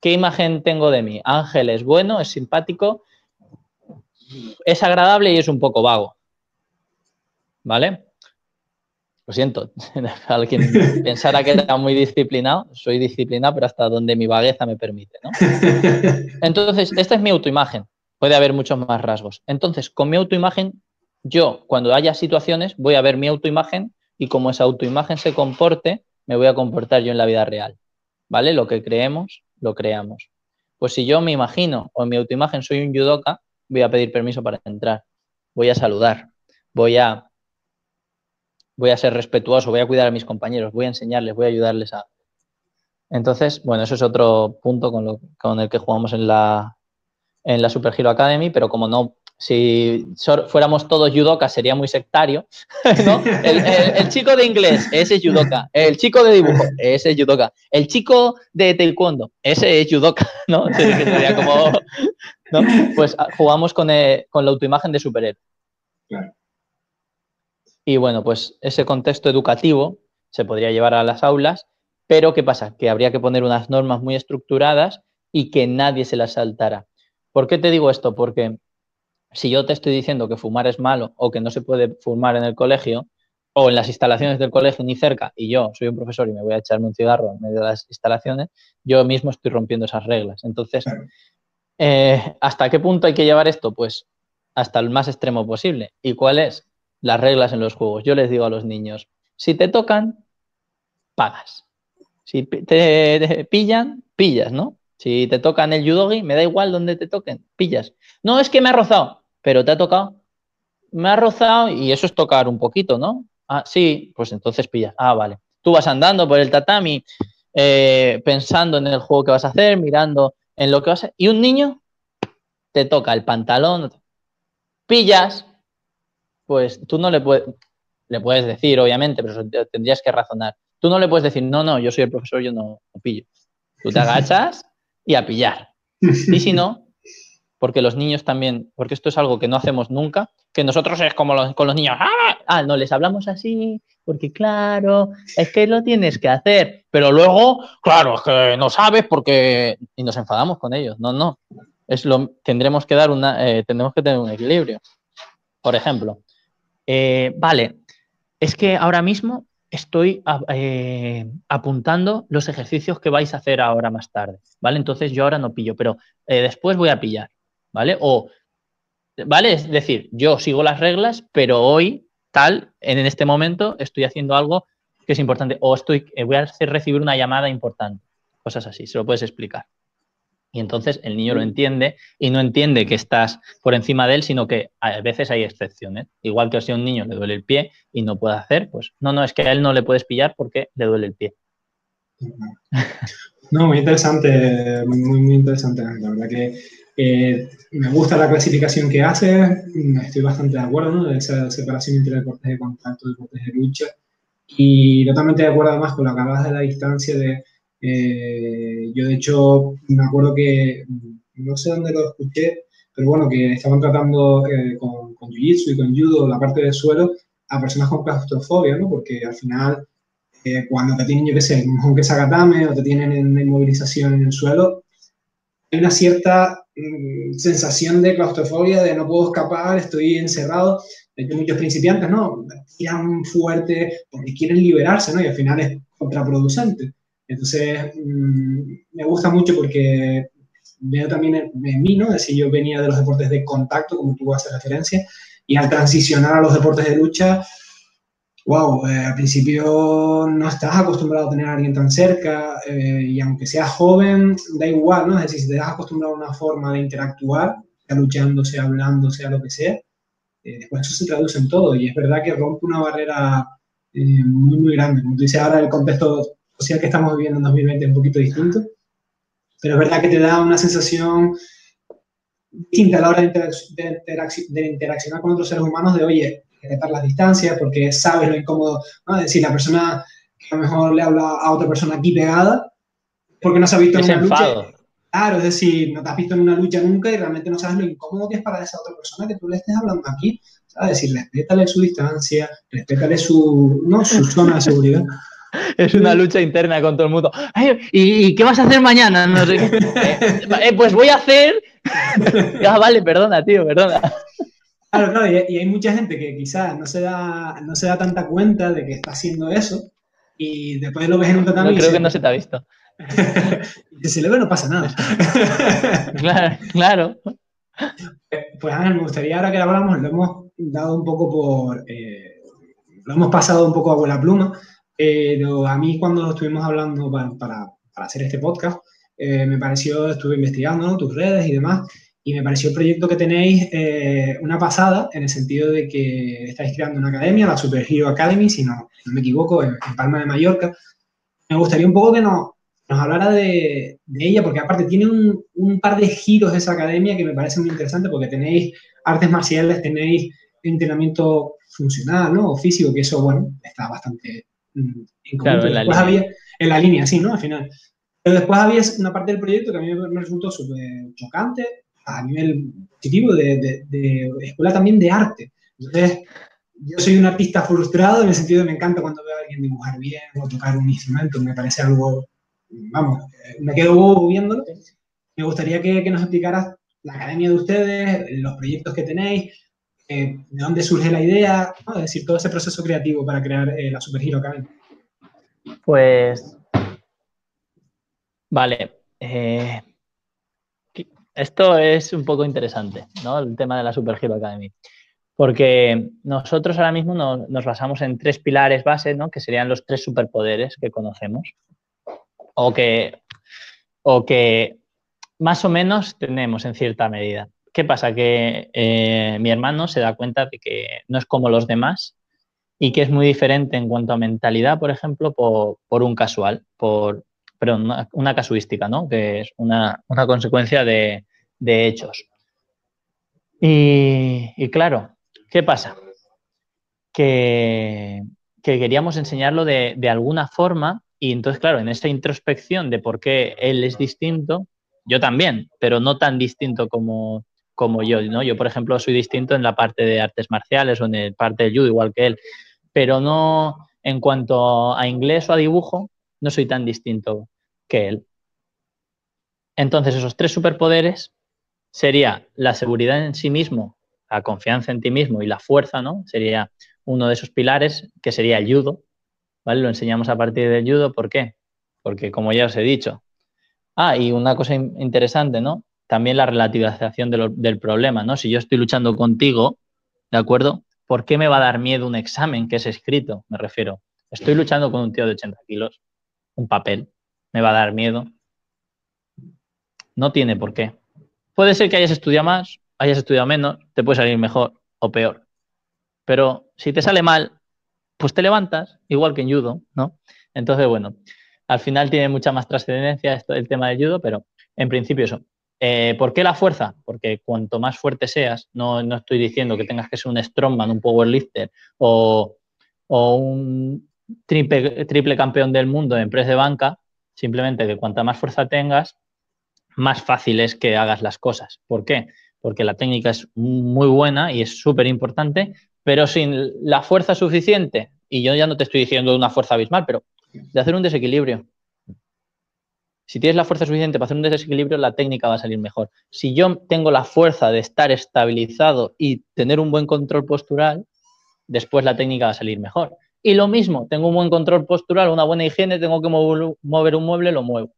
Speaker 2: ¿Qué imagen tengo de mí? Ángel es bueno, es simpático, es agradable y es un poco vago. ¿Vale? Lo siento, alguien pensara que era muy disciplinado, soy disciplinado, pero hasta donde mi vagueza me permite. ¿no? Entonces, esta es mi autoimagen. Puede haber muchos más rasgos. Entonces, con mi autoimagen, yo, cuando haya situaciones, voy a ver mi autoimagen y como esa autoimagen se comporte, me voy a comportar yo en la vida real. ¿Vale? Lo que creemos, lo creamos. Pues si yo me imagino o en mi autoimagen soy un judoka, voy a pedir permiso para entrar. Voy a saludar. Voy a voy a ser respetuoso, voy a cuidar a mis compañeros, voy a enseñarles, voy a ayudarles a... Entonces, bueno, eso es otro punto con, el que jugamos en la, en la Super Hero Academy, pero como no, si fuéramos todos judokas sería muy sectario. El, chico de inglés, ese es judoka. El chico de dibujo, ese es judoka. El chico de taekwondo, ese es judoka, ¿no? Sería como. Pues ah, jugamos con, eh, con la autoimagen de superhéroe. Claro. Y bueno, pues ese contexto educativo se podría llevar a las aulas, pero ¿qué pasa? Que habría que poner unas normas muy estructuradas y que nadie se las saltara. ¿Por qué te digo esto? Porque si yo te estoy diciendo que fumar es malo o que no se puede fumar en el colegio o en las instalaciones del colegio ni cerca y yo soy un profesor y me voy a echarme un cigarro en medio de las instalaciones, yo mismo estoy rompiendo esas reglas. Entonces, eh, ¿hasta qué punto hay que llevar esto? Pues hasta el más extremo posible. ¿Y cuál es? Las reglas en los juegos. Yo les digo a los niños, si te tocan, pagas. Si te, pillan, pillas, ¿no? Si te tocan el judogi, me da igual donde te toquen, pillas. No, es que me ha rozado, pero te ha tocado. Me ha rozado y eso es tocar un poquito, ¿no? Ah, sí, pues entonces pillas. Ah, vale. Tú vas andando por el tatami eh, pensando en el juego que vas a hacer, mirando en lo que vas a hacer. Y un niño te toca el pantalón, pillas, pues tú no le puedes, le puedes decir, obviamente, pero tendrías que razonar. Tú no le puedes decir, no, no, yo soy el profesor, yo no, pillo. Tú te agachas y a pillar. Y si no, porque los niños también, porque esto es algo que no hacemos nunca, que nosotros es como con los niños, ¡ah! ah, no, les hablamos así, porque claro, es que lo tienes que hacer, pero luego, claro, es que no sabes porque, y nos enfadamos con ellos, no, no, es lo, tendremos que dar una, eh, tendremos que tener un equilibrio. Por ejemplo, eh, vale, es que ahora mismo estoy eh, apuntando los ejercicios que vais a hacer ahora más tarde, ¿vale? Entonces yo ahora no pillo, pero eh, después voy a pillar, ¿vale? O, ¿vale? Es decir, yo sigo las reglas, pero hoy, tal, en este momento, estoy haciendo algo que es importante, o estoy, voy a recibir una llamada importante, cosas así, se lo puedes explicar. Y entonces el niño lo entiende y no entiende que estás por encima de él, sino que a veces hay excepciones. Igual que si a un niño le duele el pie y no puede hacer, pues no, no, es que a él no le puedes pillar porque le duele el pie.
Speaker 1: No, muy interesante, muy, muy interesante. La verdad que me gusta la clasificación que hace, estoy bastante de acuerdo, ¿no? De esa separación entre deportes de contacto y deportes de lucha. Y totalmente de acuerdo además con lo que hablabas de la distancia de... Eh, yo de hecho me acuerdo que, no sé dónde lo escuché, pero bueno, que estaban tratando eh, con, con Jiu-Jitsu y con Judo la parte del suelo a personas con claustrofobia, ¿no? Porque al final, eh, cuando te tienen, yo qué sé, un que sagatame o te tienen en inmovilización en el suelo, hay una cierta mm, sensación de claustrofobia, de no puedo escapar, estoy encerrado. De hecho, muchos principiantes, ¿no? Tiran fuerte porque quieren liberarse, ¿no? Y al final es contraproducente. Entonces, mm, me gusta mucho porque veo también en, mí, ¿no? Es decir, yo venía de los deportes de contacto, como tú haces referencia, y al transicionar a los deportes de lucha, wow, eh, al principio no estás acostumbrado a tener a alguien tan cerca eh, y aunque seas joven, da igual, ¿no? Es decir, si te has acostumbrado a una forma de interactuar, sea luchando, sea hablando, sea lo que sea, eh, después eso se traduce en todo y es verdad que rompe una barrera muy, muy grande. Como tú dices, ahora el contexto social que estamos viviendo en 2020 es un poquito distinto, pero es verdad que te da una sensación distinta a la hora de, interaccionar con otros seres humanos de, oye, respetar las distancias porque sabes lo incómodo, ¿no? Es decir, la persona que a lo mejor le habla a otra persona aquí pegada porque no se ha visto en una lucha. Claro, es decir, no te has visto en una lucha nunca y realmente no sabes lo incómodo que es para esa otra persona que tú le estés hablando aquí. Es decir, respétale su distancia, respétale su, ¿no? su zona de seguridad.
Speaker 2: Es una lucha interna con todo el mundo. ¿y, qué vas a hacer mañana? No sé eh, eh, pues voy a hacer ya, vale, perdona, tío, perdona.
Speaker 1: Claro, claro, y, hay mucha gente que quizás no se da, no se da tanta cuenta de que está haciendo eso y después lo ves en un tratamiento.
Speaker 2: No, creo que no se te ha visto.
Speaker 1: y se le ve no pasa nada.
Speaker 2: claro, claro.
Speaker 1: Pues Ángel, me gustaría ahora que hablamos, lo hemos dado un poco por, eh, lo hemos pasado un poco a buena pluma, pero a mí cuando estuvimos hablando para, para, para hacer este podcast, eh, me pareció, estuve investigando tus redes y demás, y me pareció el proyecto que tenéis eh, una pasada, en el sentido de que estáis creando una academia, la Super Hero Academy, si no, me equivoco, en, Palma de Mallorca. Me gustaría un poco que nos, nos hablara de, de, ella, porque aparte tiene un, un, par de giros de esa academia que me parece muy interesante, porque tenéis artes marciales, tenéis entrenamiento funcional, ¿no? O físico, que eso, bueno, está bastante en
Speaker 2: claro, en, la
Speaker 1: había, en la línea, sí, ¿no? Al final. Pero después había una parte del proyecto que a mí me resultó súper chocante a nivel positivo de, de, escuela también de arte. Entonces, yo soy un artista frustrado en el sentido de me encanta cuando veo a alguien dibujar bien o tocar un instrumento, me parece algo, vamos, me quedo bobo viéndolo. Me gustaría que, que nos explicaras la academia de ustedes, los proyectos que tenéis, eh, de dónde surge la idea, es decir, todo ese proceso creativo para crear eh, la Super Hero Academy.
Speaker 2: Pues Vale. Eh, esto es un poco interesante, ¿no? El tema de la Super Hero Academy. Porque nosotros ahora mismo nos, basamos en tres pilares base, ¿no? Que serían los tres superpoderes que conocemos. O que, o que más o menos tenemos en cierta medida. ¿Qué pasa? Que eh, mi hermano se da cuenta de que no es como los demás y que es muy diferente en cuanto a mentalidad, por ejemplo, por, un casual, por, pero una, casuística, ¿no? Que es una, consecuencia de, hechos. Y, claro, ¿qué pasa? Que, queríamos enseñarlo de, alguna forma y entonces, claro, en esta introspección de por qué él es distinto, yo también, pero no tan distinto como, como yo, ¿no? Yo, por ejemplo, soy distinto en la parte de artes marciales o en la parte del judo, igual que él, pero no en cuanto a inglés o a dibujo, no soy tan distinto que él. Entonces, esos tres superpoderes sería la seguridad en sí mismo, la confianza en ti mismo y la fuerza, ¿no? Sería uno de esos pilares, que sería el judo, ¿vale? Lo enseñamos a partir del judo, ¿por qué? Porque, como ya os he dicho. Ah, y una cosa interesante, ¿no? También la relativización del problema, ¿no? Si yo estoy luchando contigo, ¿de acuerdo? ¿Por qué me va a dar miedo un examen que es escrito? Me refiero. Estoy luchando con un tío de 80 kilos, un papel me va a dar miedo. No tiene por qué. Puede ser que hayas estudiado más, hayas estudiado menos, te puede salir mejor o peor. Pero si te sale mal, pues te levantas, igual que en judo, ¿no? Entonces, bueno, al final tiene mucha más trascendencia el tema del judo, pero en principio eso. Eh, ¿Por qué la fuerza? Porque cuanto más fuerte seas, no, estoy diciendo que tengas que ser un strongman, un powerlifter o, o un triple, triple campeón del mundo en press de banca, simplemente que cuanta más fuerza tengas, más fácil es que hagas las cosas. ¿Por qué? Porque la técnica es muy buena y es súper importante, pero sin la fuerza suficiente, y yo ya no te estoy diciendo una fuerza abismal, pero de hacer un desequilibrio. Si tienes la fuerza suficiente para hacer un desequilibrio, la técnica va a salir mejor. Si yo tengo la fuerza de estar estabilizado y tener un buen control postural, después la técnica va a salir mejor. Y lo mismo, tengo un buen control postural, una buena higiene, tengo que mover un mueble, lo muevo.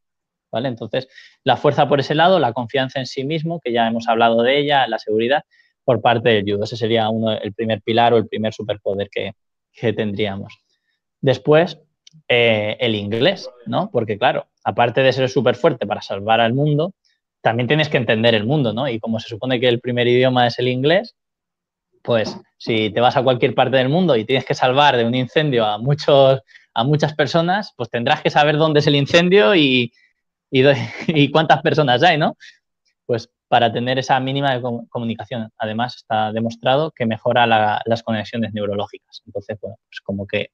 Speaker 2: ¿Vale? Entonces, la fuerza por ese lado, la confianza en sí mismo, que ya hemos hablado de ella, la seguridad, por parte del judo. Ese sería uno, el primer pilar o el primer superpoder que, que tendríamos. Después, eh, el inglés, ¿no? Porque claro, aparte de ser súper fuerte para salvar al mundo, también tienes que entender el mundo, ¿no? Y como se supone que el primer idioma es el inglés, pues si te vas a cualquier parte del mundo y tienes que salvar de un incendio a, muchos, a muchas personas, pues tendrás que saber dónde es el incendio y, y, cuántas personas hay, ¿no? Pues para tener esa mínima comunicación. Además, está demostrado que mejora las conexiones neurológicas. Entonces, pues como que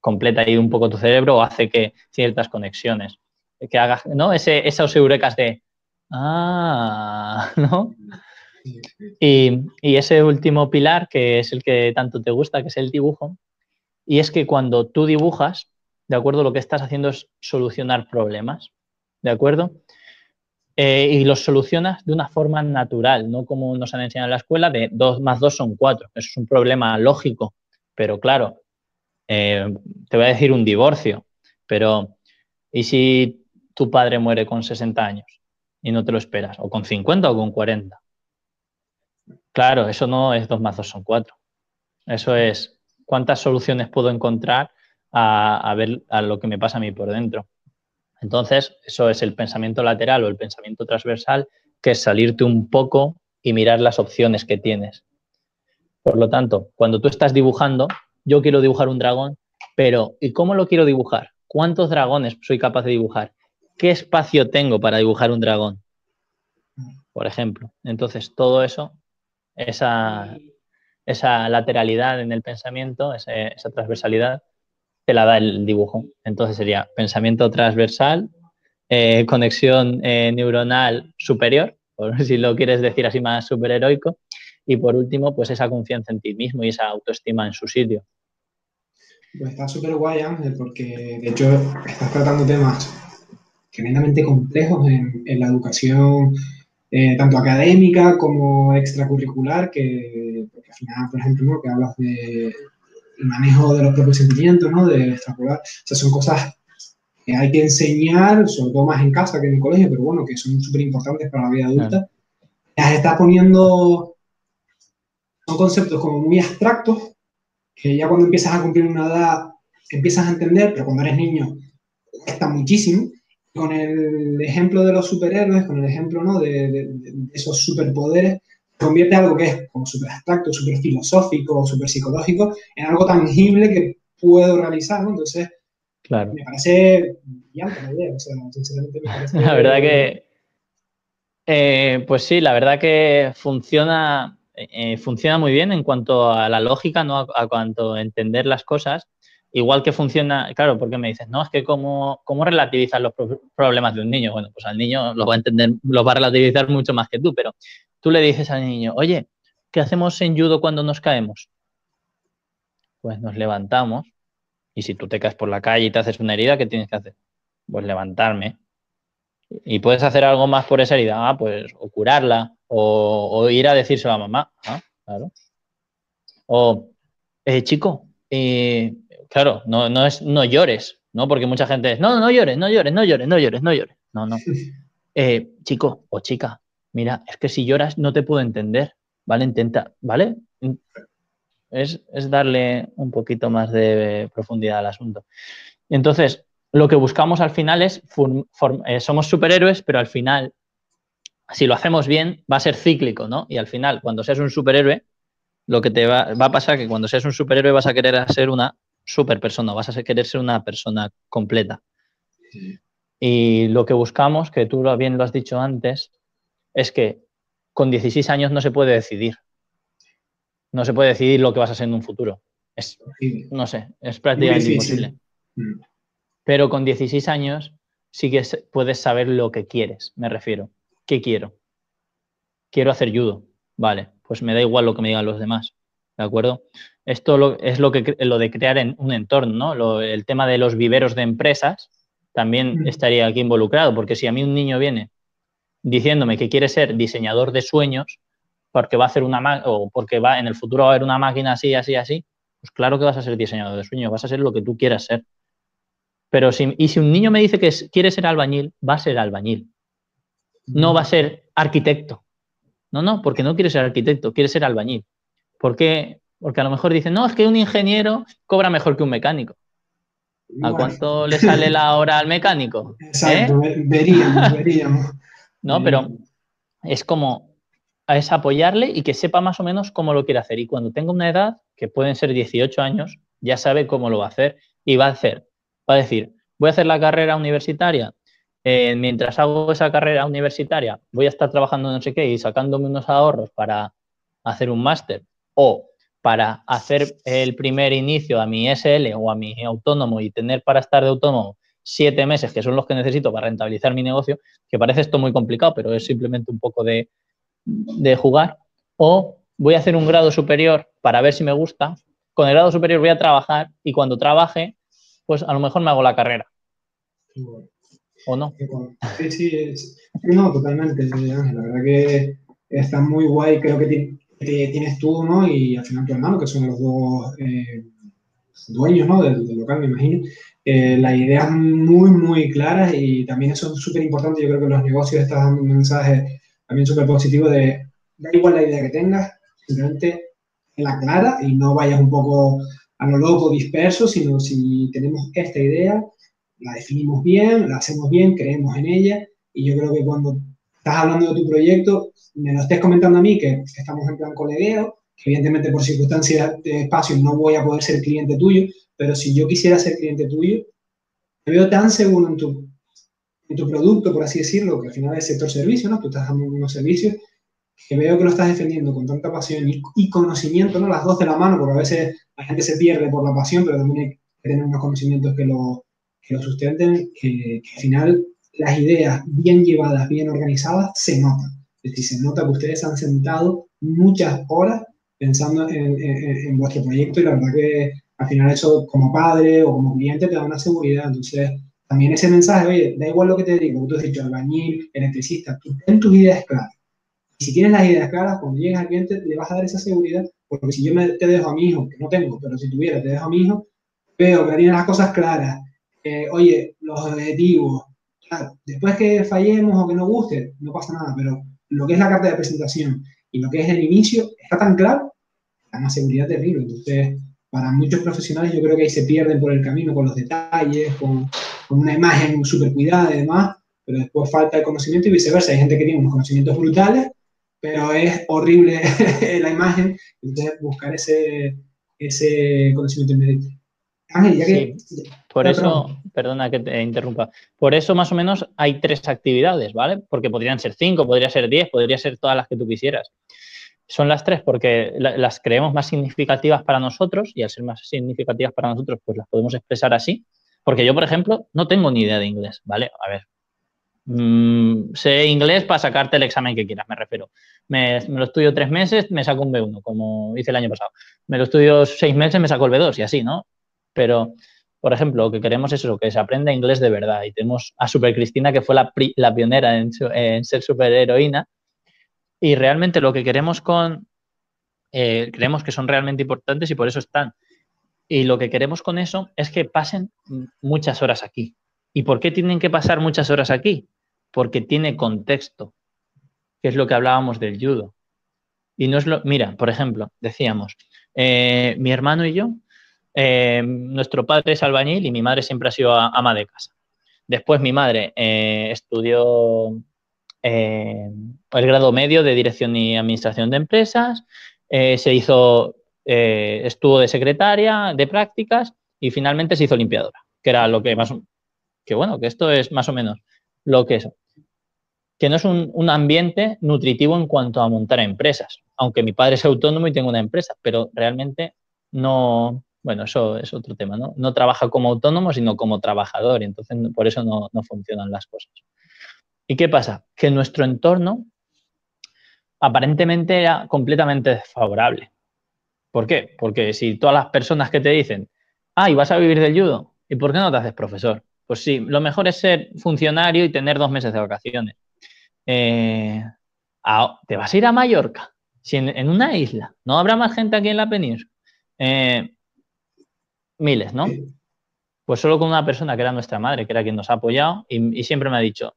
Speaker 2: completa ahí un poco tu cerebro o hace que ciertas conexiones, que hagas, ¿no? Ese, esos eurecas de, ah, ¿no? Y, y, ese último pilar, que es el que tanto te gusta, que es el dibujo, y es que cuando tú dibujas, ¿de acuerdo? Lo que estás haciendo es solucionar problemas, ¿de acuerdo? Eh, y los solucionas de una forma natural, no como nos han enseñado en la escuela, de 2 más 2 son 4. Eso es un problema lógico, pero claro, eh, te voy a decir un divorcio, pero ¿y si tu padre muere con 60 años y no te lo esperas? ¿O con 50 o con 40? Claro, eso no es 2 más 2 son 4. Eso es cuántas soluciones puedo encontrar a, a, ver a lo que me pasa a mí por dentro. Entonces, eso es el pensamiento lateral o el pensamiento transversal, que es salirte un poco y mirar las opciones que tienes. Por lo tanto, cuando tú estás dibujando, yo quiero dibujar un dragón, pero ¿y cómo lo quiero dibujar? ¿Cuántos dragones soy capaz de dibujar? ¿Qué espacio tengo para dibujar un dragón? Por ejemplo. Entonces, todo eso, esa, lateralidad en el pensamiento, esa, transversalidad, te la da el dibujo. Entonces sería pensamiento transversal, eh, conexión eh, neuronal superior, por si lo quieres decir así más superheroico, y por último, pues esa confianza en ti mismo y esa autoestima en su sitio.
Speaker 1: Pues está súper guay, Ángel, porque de hecho estás tratando temas tremendamente complejos en, la educación, eh, tanto académica como extracurricular, que porque al final, por ejemplo, que hablas de manejo de los propios sentimientos, ¿no? de extrapolar, o sea, son cosas que hay que enseñar, sobre todo más en casa que en el colegio, pero bueno, que son súper importantes para la vida adulta. Las estás poniendo, son conceptos como muy abstractos, que ya cuando empiezas a cumplir una edad empiezas a entender, pero cuando eres niño cuesta muchísimo. Con el ejemplo de los superhéroes, con el ejemplo ¿no? de, esos superpoderes, convierte algo que es como súper abstracto, súper filosófico, súper psicológico, en algo tangible que puedo realizar, ¿no? Entonces, claro. me parece brillante la idea, o sea, sinceramente me parece...
Speaker 2: La verdad que... Eh, pues sí, la verdad que funciona eh, funciona muy bien en cuanto a la lógica, ¿no? A, cuanto a entender las cosas. Igual que funciona, claro, porque me dices, no, es que cómo, cómo relativizar los problemas de un niño. Bueno, pues al niño lo va a entender, lo va a relativizar mucho más que tú, pero tú le dices al niño, oye, ¿qué hacemos en judo cuando nos caemos? Pues nos levantamos y si tú te caes por la calle y te haces una herida, ¿qué tienes que hacer? Pues levantarme. ¿Y puedes hacer algo más por esa herida? Ah, pues o curarla, o, ir a decírselo a mamá. Ah, claro. O, eh, chico, eh, claro, no, no, es no llores, ¿no? Porque mucha gente es, no, no llores, no llores, no llores, no llores, no llores. No, no. Eh, chico o chica, mira, es que si lloras no te puedo entender, ¿vale? Intenta, ¿vale? Es, es darle un poquito más de profundidad al asunto. Entonces, lo que buscamos al final es, somos superhéroes, pero al final si lo hacemos bien, va a ser cíclico, ¿no? Y al final, cuando seas un superhéroe, lo que te va, a pasar es que cuando seas un superhéroe vas a querer ser una super persona, vas a querer ser una persona completa. Y lo que buscamos, que tú bien lo has dicho antes, es que con 16 años no se puede decidir. No se puede decidir lo que vas a hacer en un futuro. Es, no sé, es prácticamente imposible. Mm. Pero con 16 años sí que puedes saber lo que quieres, me refiero. ¿Qué quiero? Quiero hacer judo. Vale, pues me da igual lo que me digan los demás. ¿De acuerdo? Esto es lo, que, lo de crear en un entorno, ¿no? el tema de los viveros de empresas también mm. estaría aquí involucrado, porque si a mí un niño viene diciéndome que quiere ser diseñador de sueños, porque va a hacer una o porque va en el futuro va a haber una máquina así, así, así, pues claro que vas a ser diseñador de sueños, vas a ser lo que tú quieras ser. Pero si, y si un niño me dice que quiere ser albañil, va a ser albañil. No va a ser arquitecto. No, no, porque no quiere ser arquitecto, quiere ser albañil. ¿Por qué? Porque a lo mejor dicen, no, es que un ingeniero cobra mejor que un mecánico. ¿A cuánto le sale la hora al mecánico?
Speaker 1: Exacto, ¿Eh? veríamos, veríamos.
Speaker 2: No, pero es como es apoyarle y que sepa más o menos cómo lo quiere hacer. Y cuando tenga una edad, que pueden ser 18 años, ya sabe cómo lo va a hacer y va a hacer. Va a decir, voy a hacer la carrera universitaria. Eh, mientras hago esa carrera universitaria, voy a estar trabajando no sé qué y sacándome unos ahorros para hacer un máster. O para hacer el primer inicio a mi SL o a mi autónomo y tener para estar de autónomo siete meses, que son los que necesito para rentabilizar mi negocio, que parece esto muy complicado, pero es simplemente un poco de, jugar, o voy a hacer un grado superior para ver si me gusta, con el grado superior voy a trabajar y cuando trabaje, pues a lo mejor me hago la carrera. ¿O no?
Speaker 1: Sí, sí, no, totalmente, La verdad que está muy guay, creo que tienes tú, ¿no? Y al final tu hermano, que son los dos eh, dueños, ¿no? Del, del, local, me imagino. Eh, las ideas muy, muy claras y también eso es súper importante. Yo creo que los negocios están dando un mensaje también súper positivo de da igual la idea que tengas, simplemente la clara y no vayas un poco a lo loco disperso, sino si tenemos esta idea, la definimos bien, la hacemos bien, creemos en ella y yo creo que cuando estás hablando de tu proyecto, me lo estés comentando a mí que estamos en plan colegueo, que evidentemente por circunstancias de espacio no voy a poder ser cliente tuyo, pero si yo quisiera ser cliente tuyo, me veo tan seguro en tu, en tu producto, por así decirlo, que al final es sector servicio, ¿no? Tú estás dando unos servicios, que veo que lo estás defendiendo con tanta pasión y, conocimiento, ¿no? Las dos de la mano, porque a veces la gente se pierde por la pasión, pero también hay que tener unos conocimientos que lo, que lo sustenten, que, al final las ideas bien llevadas, bien organizadas, se notan. Es decir, se nota que ustedes han sentado muchas horas pensando en, en vuestro proyecto y la verdad que al final eso como padre o como cliente te da una seguridad. Entonces, también ese mensaje, oye, da igual lo que te digo, tú has dicho albañil, electricista, tú ten tus ideas claras. Y si tienes las ideas claras, cuando llegues al cliente le vas a dar esa seguridad, porque si yo me, te dejo a mi hijo, que no tengo, pero si tuviera, te dejo a mi hijo, veo que tiene las cosas claras, oye, los objetivos, después que fallemos o que no guste, no pasa nada, pero lo que es la carta de presentación y lo que es el inicio está tan claro, da una seguridad terrible. Entonces, para muchos profesionales yo creo que ahí se pierden por el camino con los detalles, con, una imagen súper cuidada y demás, pero después falta el conocimiento y viceversa. Hay gente que tiene unos conocimientos brutales, pero es horrible la imagen, entonces buscar ese, ese conocimiento inmediato.
Speaker 2: Ángel, ya que... por eso, perdona que te interrumpa, por eso más o menos hay tres actividades, ¿vale? Porque podrían ser cinco, podría ser diez, podría ser todas las que tú quisieras. Son las tres porque las creemos más significativas para nosotros y al ser más significativas para nosotros, pues las podemos expresar así. Porque yo, por ejemplo, no tengo ni idea de inglés, ¿vale? A ver, mm, sé inglés para sacarte el examen que quieras, me refiero. Me, lo estudio tres meses, me saco un B1, como hice el año pasado. Me lo estudio seis meses, me saco el B2 y así, ¿no? Pero, por ejemplo, lo que queremos es eso, que se aprenda inglés de verdad. Y tenemos a Super Cristina, que fue la, la pionera en, en ser superheroína, y realmente lo que queremos con, eh, creemos que son realmente importantes y por eso están. Y lo que queremos con eso es que pasen muchas horas aquí. ¿Y por qué tienen que pasar muchas horas aquí? Porque tiene contexto, que es lo que hablábamos del judo. Y no es lo, mira, por ejemplo, decíamos, eh, mi hermano y yo, eh, nuestro padre es albañil y mi madre siempre ha sido ama de casa. Después mi madre estudió eh, el grado medio de Dirección y Administración de Empresas, eh, se hizo, eh, estuvo de secretaria, de prácticas y finalmente se hizo limpiadora, que era lo que más, que bueno, que esto es más o menos lo que es. que no es un, ambiente nutritivo en cuanto a montar empresas. Aunque mi padre es autónomo y tengo una empresa, pero realmente no, bueno, eso es otro tema, ¿no? No trabaja como autónomo, sino como trabajador, y entonces por eso no, funcionan las cosas. ¿Y qué pasa? Que nuestro entorno aparentemente era completamente desfavorable. ¿Por qué? Porque si todas las personas que te dicen, ah, y vas a vivir del judo, ¿y por qué no te haces profesor? Pues sí, lo mejor es ser funcionario y tener dos meses de vacaciones. Eh, ¿Te vas a ir a Mallorca? Si en, una isla, ¿no habrá más gente aquí en la península? Eh, miles, ¿no? Pues solo con una persona que era nuestra madre, que era quien nos ha apoyado y siempre me ha dicho,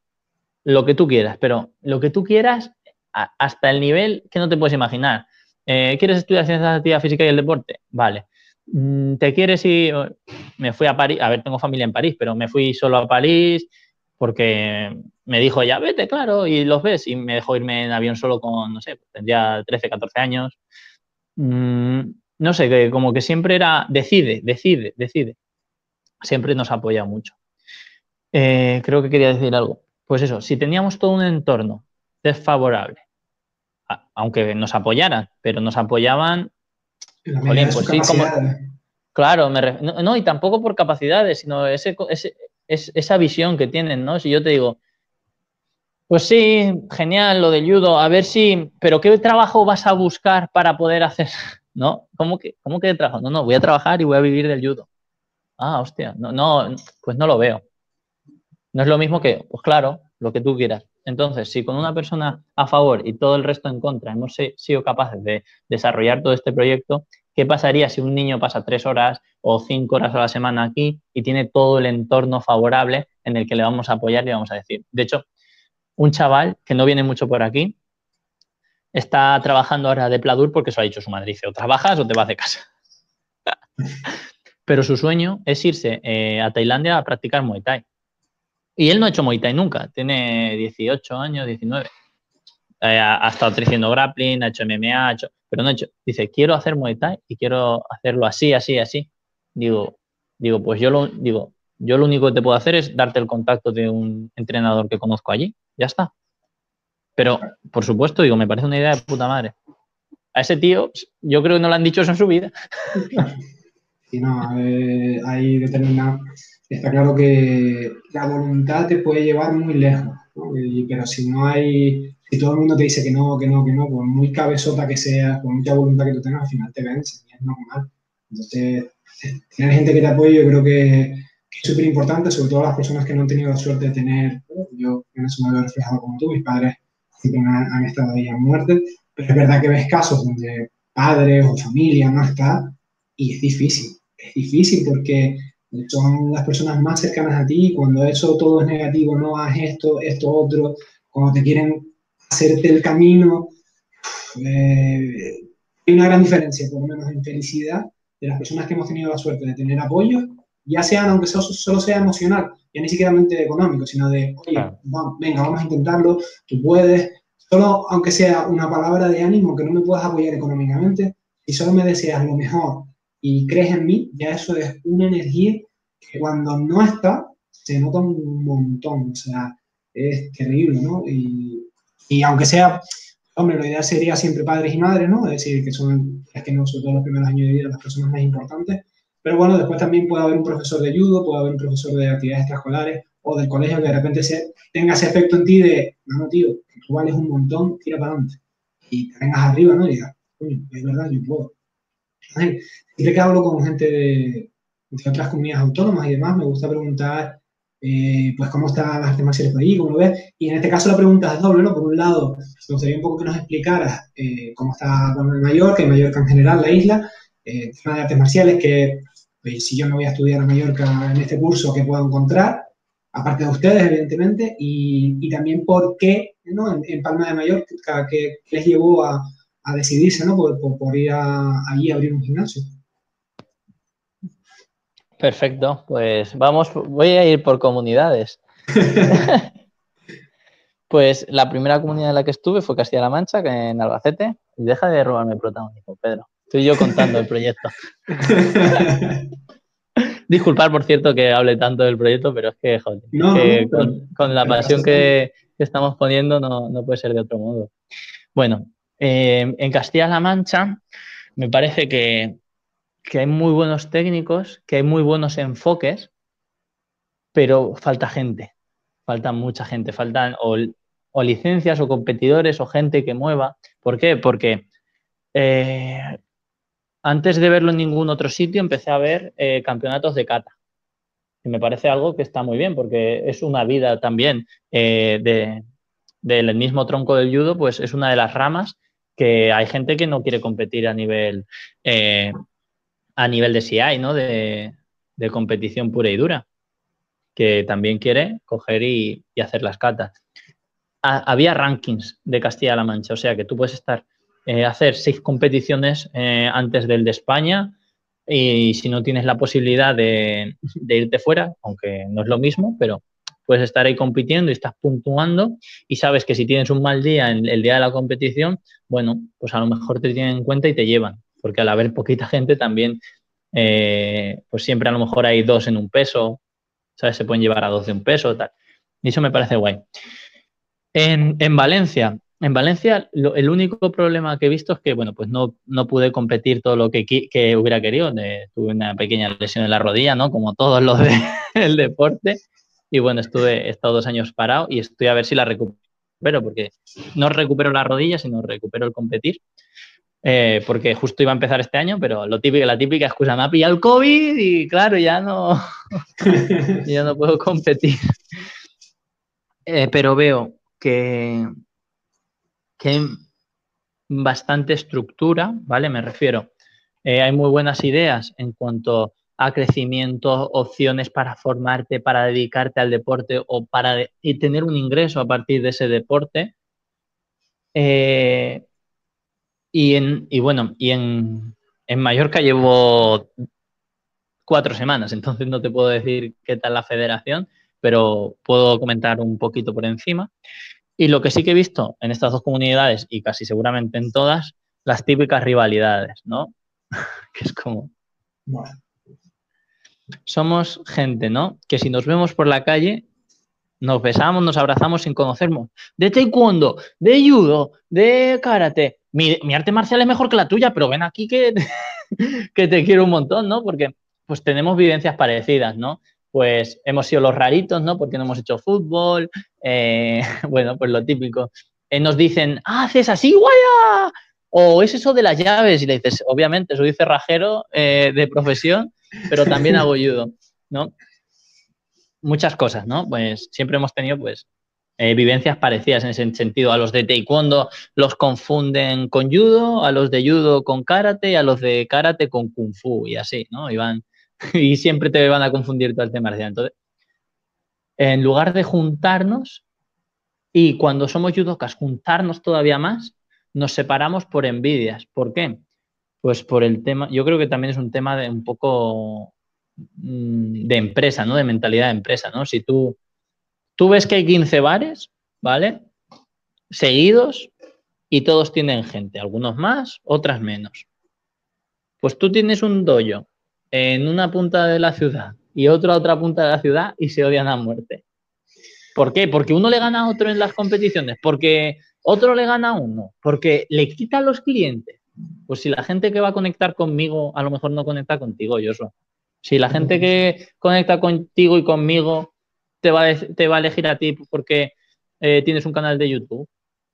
Speaker 2: lo que tú quieras, pero lo que tú quieras hasta el nivel que no te puedes imaginar. Eh, ¿Quieres estudiar ciencias de actividad física y el deporte? Vale. Mm, ¿Te quieres ir? Me fui a París, a ver, tengo familia en París, pero me fui solo a París porque me dijo ya, vete, claro, y los ves, y me dejó irme en avión solo con, no sé, tendría 13, 14 años. Mm, no sé, que como que siempre era, decide, decide, decide. Siempre nos apoya mucho. Eh, creo que quería decir algo. Pues eso, si teníamos todo un entorno desfavorable, aunque nos apoyaran, pero nos apoyaban,
Speaker 1: pues sí, como,
Speaker 2: claro, no, y tampoco por capacidades, sino ese, esa visión que tienen, ¿no? Si yo te digo, pues sí, genial lo de judo, a ver si, pero ¿qué trabajo vas a buscar para poder hacer? ¿No? ¿Cómo que, cómo que de trabajo? No, no, voy a trabajar y voy a vivir del judo. Ah, hostia, no, no, pues no lo veo. No es lo mismo que, pues claro, lo que tú quieras. Entonces, si con una persona a favor y todo el resto en contra hemos sido capaces de desarrollar todo este proyecto, ¿qué pasaría si un niño pasa tres horas o cinco horas a la semana aquí y tiene todo el entorno favorable en el que le vamos a apoyar y vamos a decir? De hecho, un chaval que no viene mucho por aquí está trabajando ahora de Pladur porque eso ha dicho su madre. Dice, o trabajas o te vas de casa. Pero su sueño es irse eh, a Tailandia a practicar Muay Thai. Y él no ha hecho Muay Thai nunca, tiene 18 años, 19. Eh, ha, estado creciendo grappling, ha hecho MMA, ha hecho, pero no ha hecho. Dice, quiero hacer Muay Thai y quiero hacerlo así, así, así. Digo, digo, pues yo lo, digo, yo lo único que te puedo hacer es darte el contacto de un entrenador que conozco allí. Ya está. Pero, por supuesto, digo, me parece una idea de puta madre. A ese tío, yo creo que no le han dicho eso en su vida.
Speaker 1: Sí, no, hay determinado está claro que la voluntad te puede llevar muy lejos, pero si no hay, si todo el mundo te dice que no, que no, que no, por muy cabezota que seas, por mucha voluntad que tú tengas, al final te vence, es normal. Entonces, tener gente que te apoye yo creo que, es súper importante, sobre todo las personas que no han tenido la suerte de tener, yo en eso me veo reflejado como tú, mis padres que han, han estado ahí a muerte, pero es verdad que ves casos donde padres o familia no está y es difícil, es difícil porque son las personas más cercanas a ti, cuando eso todo es negativo, no haz esto, esto, otro, cuando te quieren hacerte el camino, eh, hay una gran diferencia, por lo menos en felicidad, de las personas que hemos tenido la suerte de tener apoyo, ya sean, aunque solo sea emocional, ya ni siquiera económico, sino de, oye, venga, vamos a intentarlo, tú puedes, solo aunque sea una palabra de ánimo, que no me puedas apoyar económicamente, y solo me deseas lo mejor y crees en mí, ya eso es una energía que cuando no está, se nota un montón, o sea, es terrible, ¿no? Y, y aunque sea, hombre, lo ideal sería siempre padres y madres, ¿no? Es decir, que son, es que no, sobre todo los primeros años de vida, las personas más importantes, pero bueno, después también puede haber un profesor de judo, puede haber un profesor de actividades extraescolares o del colegio que de repente se, tenga ese efecto en ti de, no, no, tío, tú vales un montón, tira para adelante. Y te vengas arriba, ¿no? Y digas, es verdad, yo puedo. Siempre que hablo con gente de, otras comunidades autónomas y demás, me gusta preguntar, eh, pues, cómo están las artes marciales por ahí, cómo lo ves. Y en este caso la pregunta es doble, ¿no? Por un lado, me gustaría un poco que nos explicaras eh, cómo está Mallorca, en Mallorca en general, la isla, eh, tema de artes marciales, que pues, si yo me voy a estudiar a Mallorca en este curso, ¿qué puedo encontrar? Aparte de ustedes, evidentemente, y, y también por qué, ¿no? En, Palma de Mallorca, ¿qué les llevó a, a decidirse, ¿no? Por, por, ir a, allí a abrir un gimnasio.
Speaker 2: Perfecto, pues vamos, voy a ir por comunidades. pues la primera comunidad en la que estuve fue Castilla-La Mancha, en Albacete. Y deja de robarme el protagonismo, Pedro. Estoy yo contando el proyecto. Disculpar, por cierto, que hable tanto del proyecto, pero es que, joder, con, la pasión que, que estamos poniendo no, no puede ser de otro modo. Bueno, eh, en Castilla-La Mancha me parece que, que, hay muy buenos técnicos, que hay muy buenos enfoques, pero falta gente, falta mucha gente, faltan o, o licencias o competidores o gente que mueva. ¿Por qué? Porque eh, antes de verlo en ningún otro sitio empecé a ver eh, campeonatos de kata. Y me parece algo que está muy bien porque es una vida también de, del mismo tronco del judo, pues es una de las ramas que hay gente que no quiere competir a nivel, eh, a nivel de CI, ¿no? De, competición pura y dura, que también quiere coger y, hacer las catas. había rankings de Castilla-La Mancha, o sea que tú puedes estar, eh, hacer seis competiciones eh, antes del de España y si no tienes la posibilidad de, irte fuera, aunque no es lo mismo, pero puedes estar ahí compitiendo y estás puntuando y sabes que si tienes un mal día en el día de la competición, bueno, pues a lo mejor te tienen en cuenta y te llevan, porque al haber poquita gente también, eh, pues siempre a lo mejor hay dos en un peso, ¿sabes? Se pueden llevar a dos de un peso, tal. Y eso me parece guay. En, Valencia, en Valencia el único problema que he visto es que, bueno, pues no, no pude competir todo lo que, que hubiera querido. tuve una pequeña lesión en la rodilla, ¿no? Como todos los del deporte. Y bueno, estuve, he estado dos años parado y estoy a ver si la recupero, porque no recupero la rodilla, sino recupero el competir. Eh, porque justo iba a empezar este año, pero lo típico, la típica excusa, me ha pillado el COVID y claro, ya no, ya no puedo competir. Eh, pero veo que, que bastante estructura, ¿vale? Me refiero, eh, hay muy buenas ideas en cuanto a crecimiento, opciones para formarte, para dedicarte al deporte o para tener un ingreso a partir de ese deporte. Eh, y, en, bueno, y en, en Mallorca llevo cuatro semanas, entonces no te puedo decir qué tal la federación, pero puedo comentar un poquito por encima. Y lo que sí que he visto en estas dos comunidades y casi seguramente en todas, las típicas rivalidades, ¿no? que es como, somos gente, ¿no? Que si nos vemos por la calle, nos besamos, nos abrazamos sin conocernos. De taekwondo, de judo, de karate. Mi, arte marcial es mejor que la tuya, pero ven aquí que, que te quiero un montón, ¿no? Porque pues tenemos vivencias parecidas, ¿no? Pues hemos sido los raritos, ¿no? Porque no hemos hecho fútbol, eh, bueno, pues lo típico. Eh, nos dicen, haces así, guaya, o es eso de las llaves, y le dices, obviamente, soy cerrajero eh, de profesión, pero también hago judo, ¿no? Muchas cosas, ¿no? Pues siempre hemos tenido, pues, eh, vivencias parecidas en ese sentido. A los de taekwondo los confunden con judo, a los de judo con karate, a los de karate con kung fu y así, ¿no? Y, y siempre te van a confundir todo el tema. Entonces, en lugar de juntarnos y cuando somos judokas juntarnos todavía más, nos separamos por envidias. ¿Por qué? Pues por el tema, yo creo que también es un tema de un poco mm, de empresa, ¿no? De mentalidad de empresa, ¿no? Si tú, tú ves que hay 15 bares, ¿vale? Seguidos y todos tienen gente, algunos más, otras menos. Pues tú tienes un dojo en una punta de la ciudad y otro a otra punta de la ciudad y se odian a muerte. ¿Por qué? Porque uno le gana a otro en las competiciones, porque otro le gana a uno, porque le quita a los clientes, pues si la gente que va a conectar conmigo a lo mejor no conecta contigo, Joshua. Si la gente que conecta contigo y conmigo te va a, elegir a ti porque eh, tienes un canal de YouTube,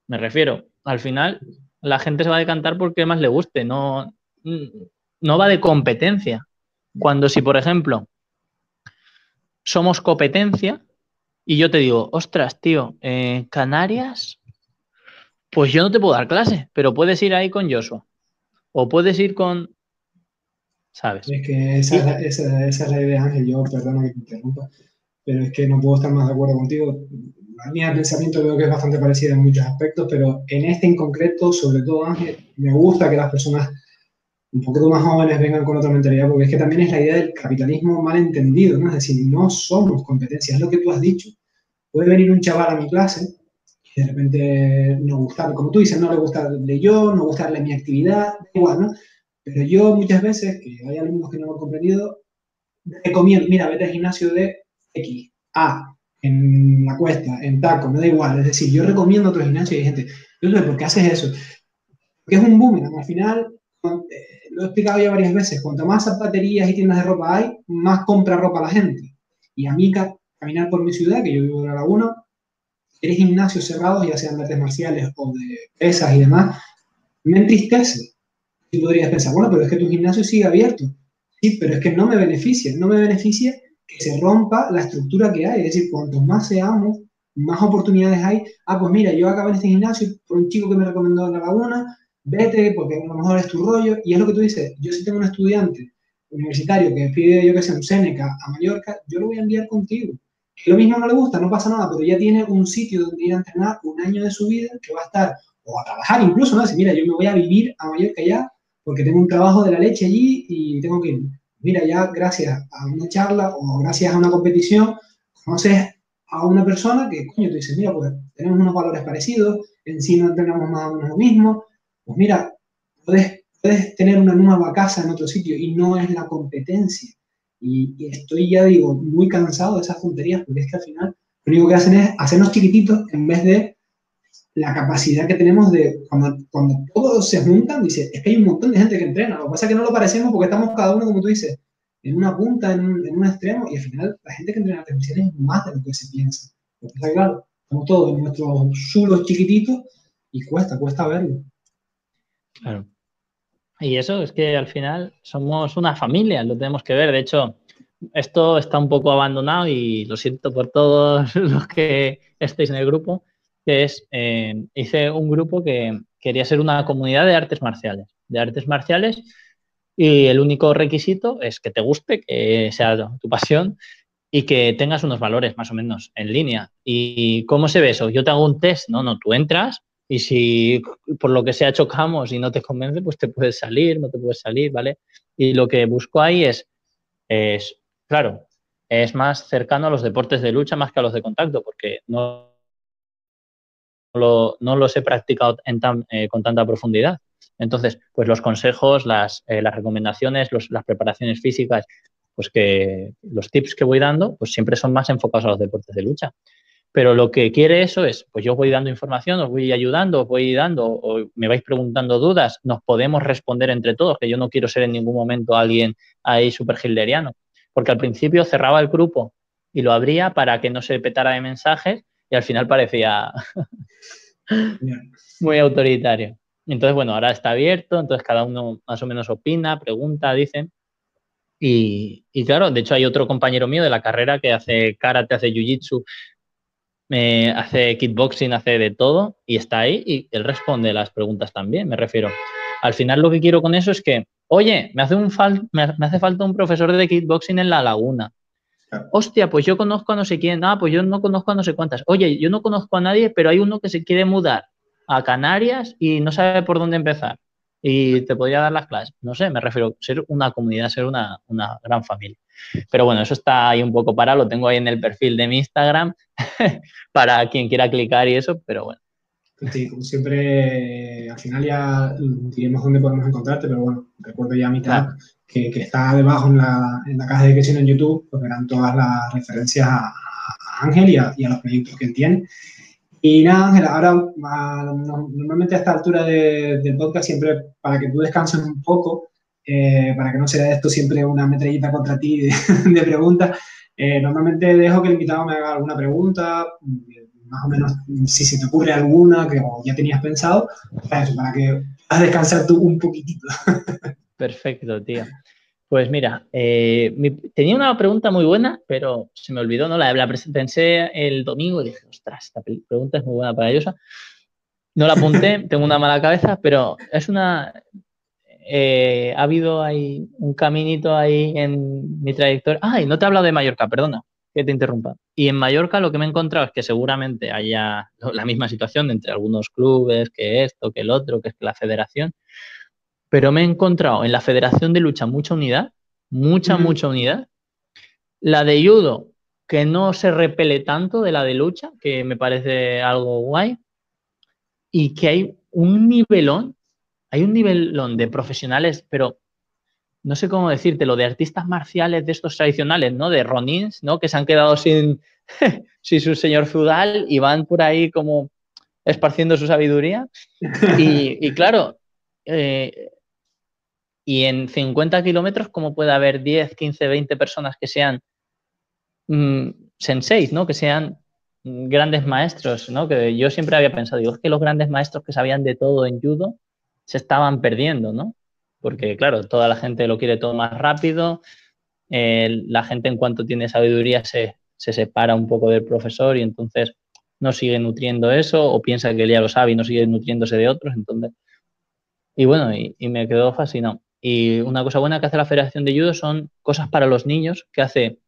Speaker 2: me refiero, al final la gente se va a decantar porque más le guste, no, no va de competencia. Cuando si, por ejemplo, somos competencia y yo te digo, ostras, tío, eh, Canarias, pues yo no te puedo dar clase, pero puedes ir ahí con Joshua. O puedes ir con. ¿Sabes?
Speaker 1: Es que esa, esa, esa es la idea, Ángel. Yo, perdona que te interrumpa, pero es que no puedo estar más de acuerdo contigo. La línea de pensamiento creo que es bastante parecida en muchos aspectos, pero en este en concreto, sobre todo, Ángel, me gusta que las personas un poquito más jóvenes vengan con otra mentalidad, porque es que también es la idea del capitalismo mal entendido, ¿no? Es decir, no somos competencias, es lo que tú has dicho. Puede venir un chaval a mi clase de repente no gustar, como tú dices, no le gustarle yo, no gustarle mi actividad, igual, ¿no? Pero yo muchas veces, que hay alumnos que no lo han comprendido, recomiendo, mira, vete al gimnasio de X, A, en la cuesta, en taco, me da igual. Es decir, yo recomiendo otros gimnasios y hay gente, yo ¿por qué haces eso? Porque es un boom, Al final, lo he explicado ya varias veces, cuanto más zapaterías y tiendas de ropa hay, más compra ropa la gente. Y a mí caminar por mi ciudad, que yo vivo en la laguna, eres gimnasios cerrados, ya sean de artes marciales o de pesas y demás, me entristece. Y podrías pensar, bueno, pero es que tu gimnasio sigue abierto. Sí, pero es que no me beneficia, no me beneficia que se rompa la estructura que hay. Es decir, cuanto más seamos, más oportunidades hay. Ah, pues mira, yo acabo en este gimnasio por un chico que me recomendó en la laguna, vete porque a lo mejor es tu rollo. Y es lo que tú dices, yo si tengo un estudiante universitario que pide, yo que sé, un Seneca a Mallorca, yo lo voy a enviar contigo. Que lo mismo no le gusta, no pasa nada, pero ya tiene un sitio donde ir a entrenar un año de su vida que va a estar, o a trabajar incluso, ¿no? Decir, mira, yo me voy a vivir a Mallorca ya porque tengo un trabajo de la leche allí y tengo que ir. Mira, ya gracias a una charla o gracias a una competición, conoces a una persona que, coño, tú dices, mira, pues tenemos unos valores parecidos, en sí no tenemos más o menos lo mismo, pues mira, puedes, tener una nueva casa en otro sitio y no es la competencia. Y, estoy, ya digo, muy cansado de esas tonterías, porque es que al final lo único que hacen es hacernos chiquititos en vez de la capacidad que tenemos de, cuando, todos se juntan, dice, es que hay un montón de gente que entrena, lo que pasa es que no lo parecemos porque estamos cada uno, como tú dices, en una punta, en un, extremo, y al final la gente que entrena artes marciales es más de lo que se piensa. Porque está claro, estamos todos en nuestros sulos chiquititos y cuesta, cuesta verlo.
Speaker 2: Claro. Y eso es que al final somos una familia, lo tenemos que ver. De hecho, esto está un poco abandonado y lo siento por todos los que estéis en el grupo, que es, eh, hice un grupo que quería ser una comunidad de artes marciales, de artes marciales, y el único requisito es que te guste, que sea tu pasión y que tengas unos valores más o menos en línea. ¿Y cómo se ve eso? Yo te hago un test, no, no, tú entras, y si por lo que sea chocamos y no te convence, pues te puedes salir, no te puedes salir, ¿vale? Y lo que busco ahí es, es claro, es más cercano a los deportes de lucha más que a los de contacto, porque no, lo, no los he practicado eh, con tanta profundidad. Entonces, pues los consejos, las, eh, las recomendaciones, las preparaciones físicas, pues que los tips que voy dando, pues siempre son más enfocados a los deportes de lucha. Pero lo que quiere eso es, pues yo voy dando información, os voy ayudando, os voy dando, o me vais preguntando dudas, nos podemos responder entre todos, que yo no quiero ser en ningún momento alguien ahí súper hilderiano. Porque al principio cerraba el grupo y lo abría para que no se petara de mensajes y al final parecía muy autoritario. Entonces, bueno, ahora está abierto, entonces cada uno más o menos opina, pregunta, dice. Y, y, claro, de hecho hay otro compañero mío de la carrera que hace karate, hace jiu-jitsu, hace kickboxing, hace de todo y está ahí y él responde las preguntas también, me refiero. Al final lo que quiero con eso es que, oye, me hace, un me hace falta un profesor de kickboxing en la laguna. Hostia, pues yo conozco a no sé quién, ah, pues yo no conozco a no sé cuántas. Oye, yo no conozco a nadie, pero hay uno que se quiere mudar a Canarias y no sabe por dónde empezar. Y te podría dar las clases. No sé, me refiero a ser una comunidad, ser una, una gran familia. Pero bueno, eso está ahí un poco para, lo tengo ahí en el perfil de mi Instagram para quien quiera clicar y eso, pero bueno.
Speaker 1: Sí, como siempre, al final ya diremos dónde podemos encontrarte, pero bueno, recuerdo ya a mitad que, que, está debajo en la, en la caja de descripción en YouTube, porque eran todas las referencias a, Ángel y a, y a, los proyectos que él tiene. Y nada, Ángel, ahora normalmente a esta altura del podcast, siempre para que tú descanses un poco, eh, para que no sea esto siempre una metrallita contra ti de, preguntas. Eh, normalmente dejo que el invitado me haga alguna pregunta, más o menos si se te ocurre alguna que ya tenías pensado, para, que puedas descansar tú un poquitito.
Speaker 2: Perfecto, tío. Pues mira, eh, tenía una pregunta muy buena, pero se me olvidó, ¿no? La, la pensé el domingo y dije, ostras, esta pregunta es muy buena para ellos. No la apunté, tengo una mala cabeza, pero es una, eh, ha habido ahí un caminito ahí en mi trayectoria. Ay, no te he hablado de Mallorca, perdona que te interrumpa. Y en Mallorca lo que me he encontrado es que seguramente haya la misma situación entre algunos clubes, que esto, que el otro, que es la federación. Pero me he encontrado en la federación de lucha mucha unidad, mucha, mucha unidad. La de judo, que no se repele tanto de la de lucha, que me parece algo guay. Y que hay un nivelón hay un nivel de profesionales, pero no sé cómo decirte, lo de artistas marciales de estos tradicionales, ¿no? De Ronins, ¿no? Que se han quedado sin, su señor feudal y van por ahí como esparciendo su sabiduría. Y, claro, eh, y en 50 kilómetros, ¿cómo puede haber 10, 15, 20 personas que sean mm, senseis, ¿no? Que sean grandes maestros, ¿no? Que yo siempre había pensado, digo, es que los grandes maestros que sabían de todo en judo se estaban perdiendo, ¿no? Porque, claro, toda la gente lo quiere todo más rápido, eh, la gente en cuanto tiene sabiduría se, separa un poco del profesor y entonces no sigue nutriendo eso o piensa que él ya lo sabe y no sigue nutriéndose de otros, entonces... Y bueno, y, y me quedó fascinado. Y una cosa buena que hace la Federación de Judo son cosas para los niños que hace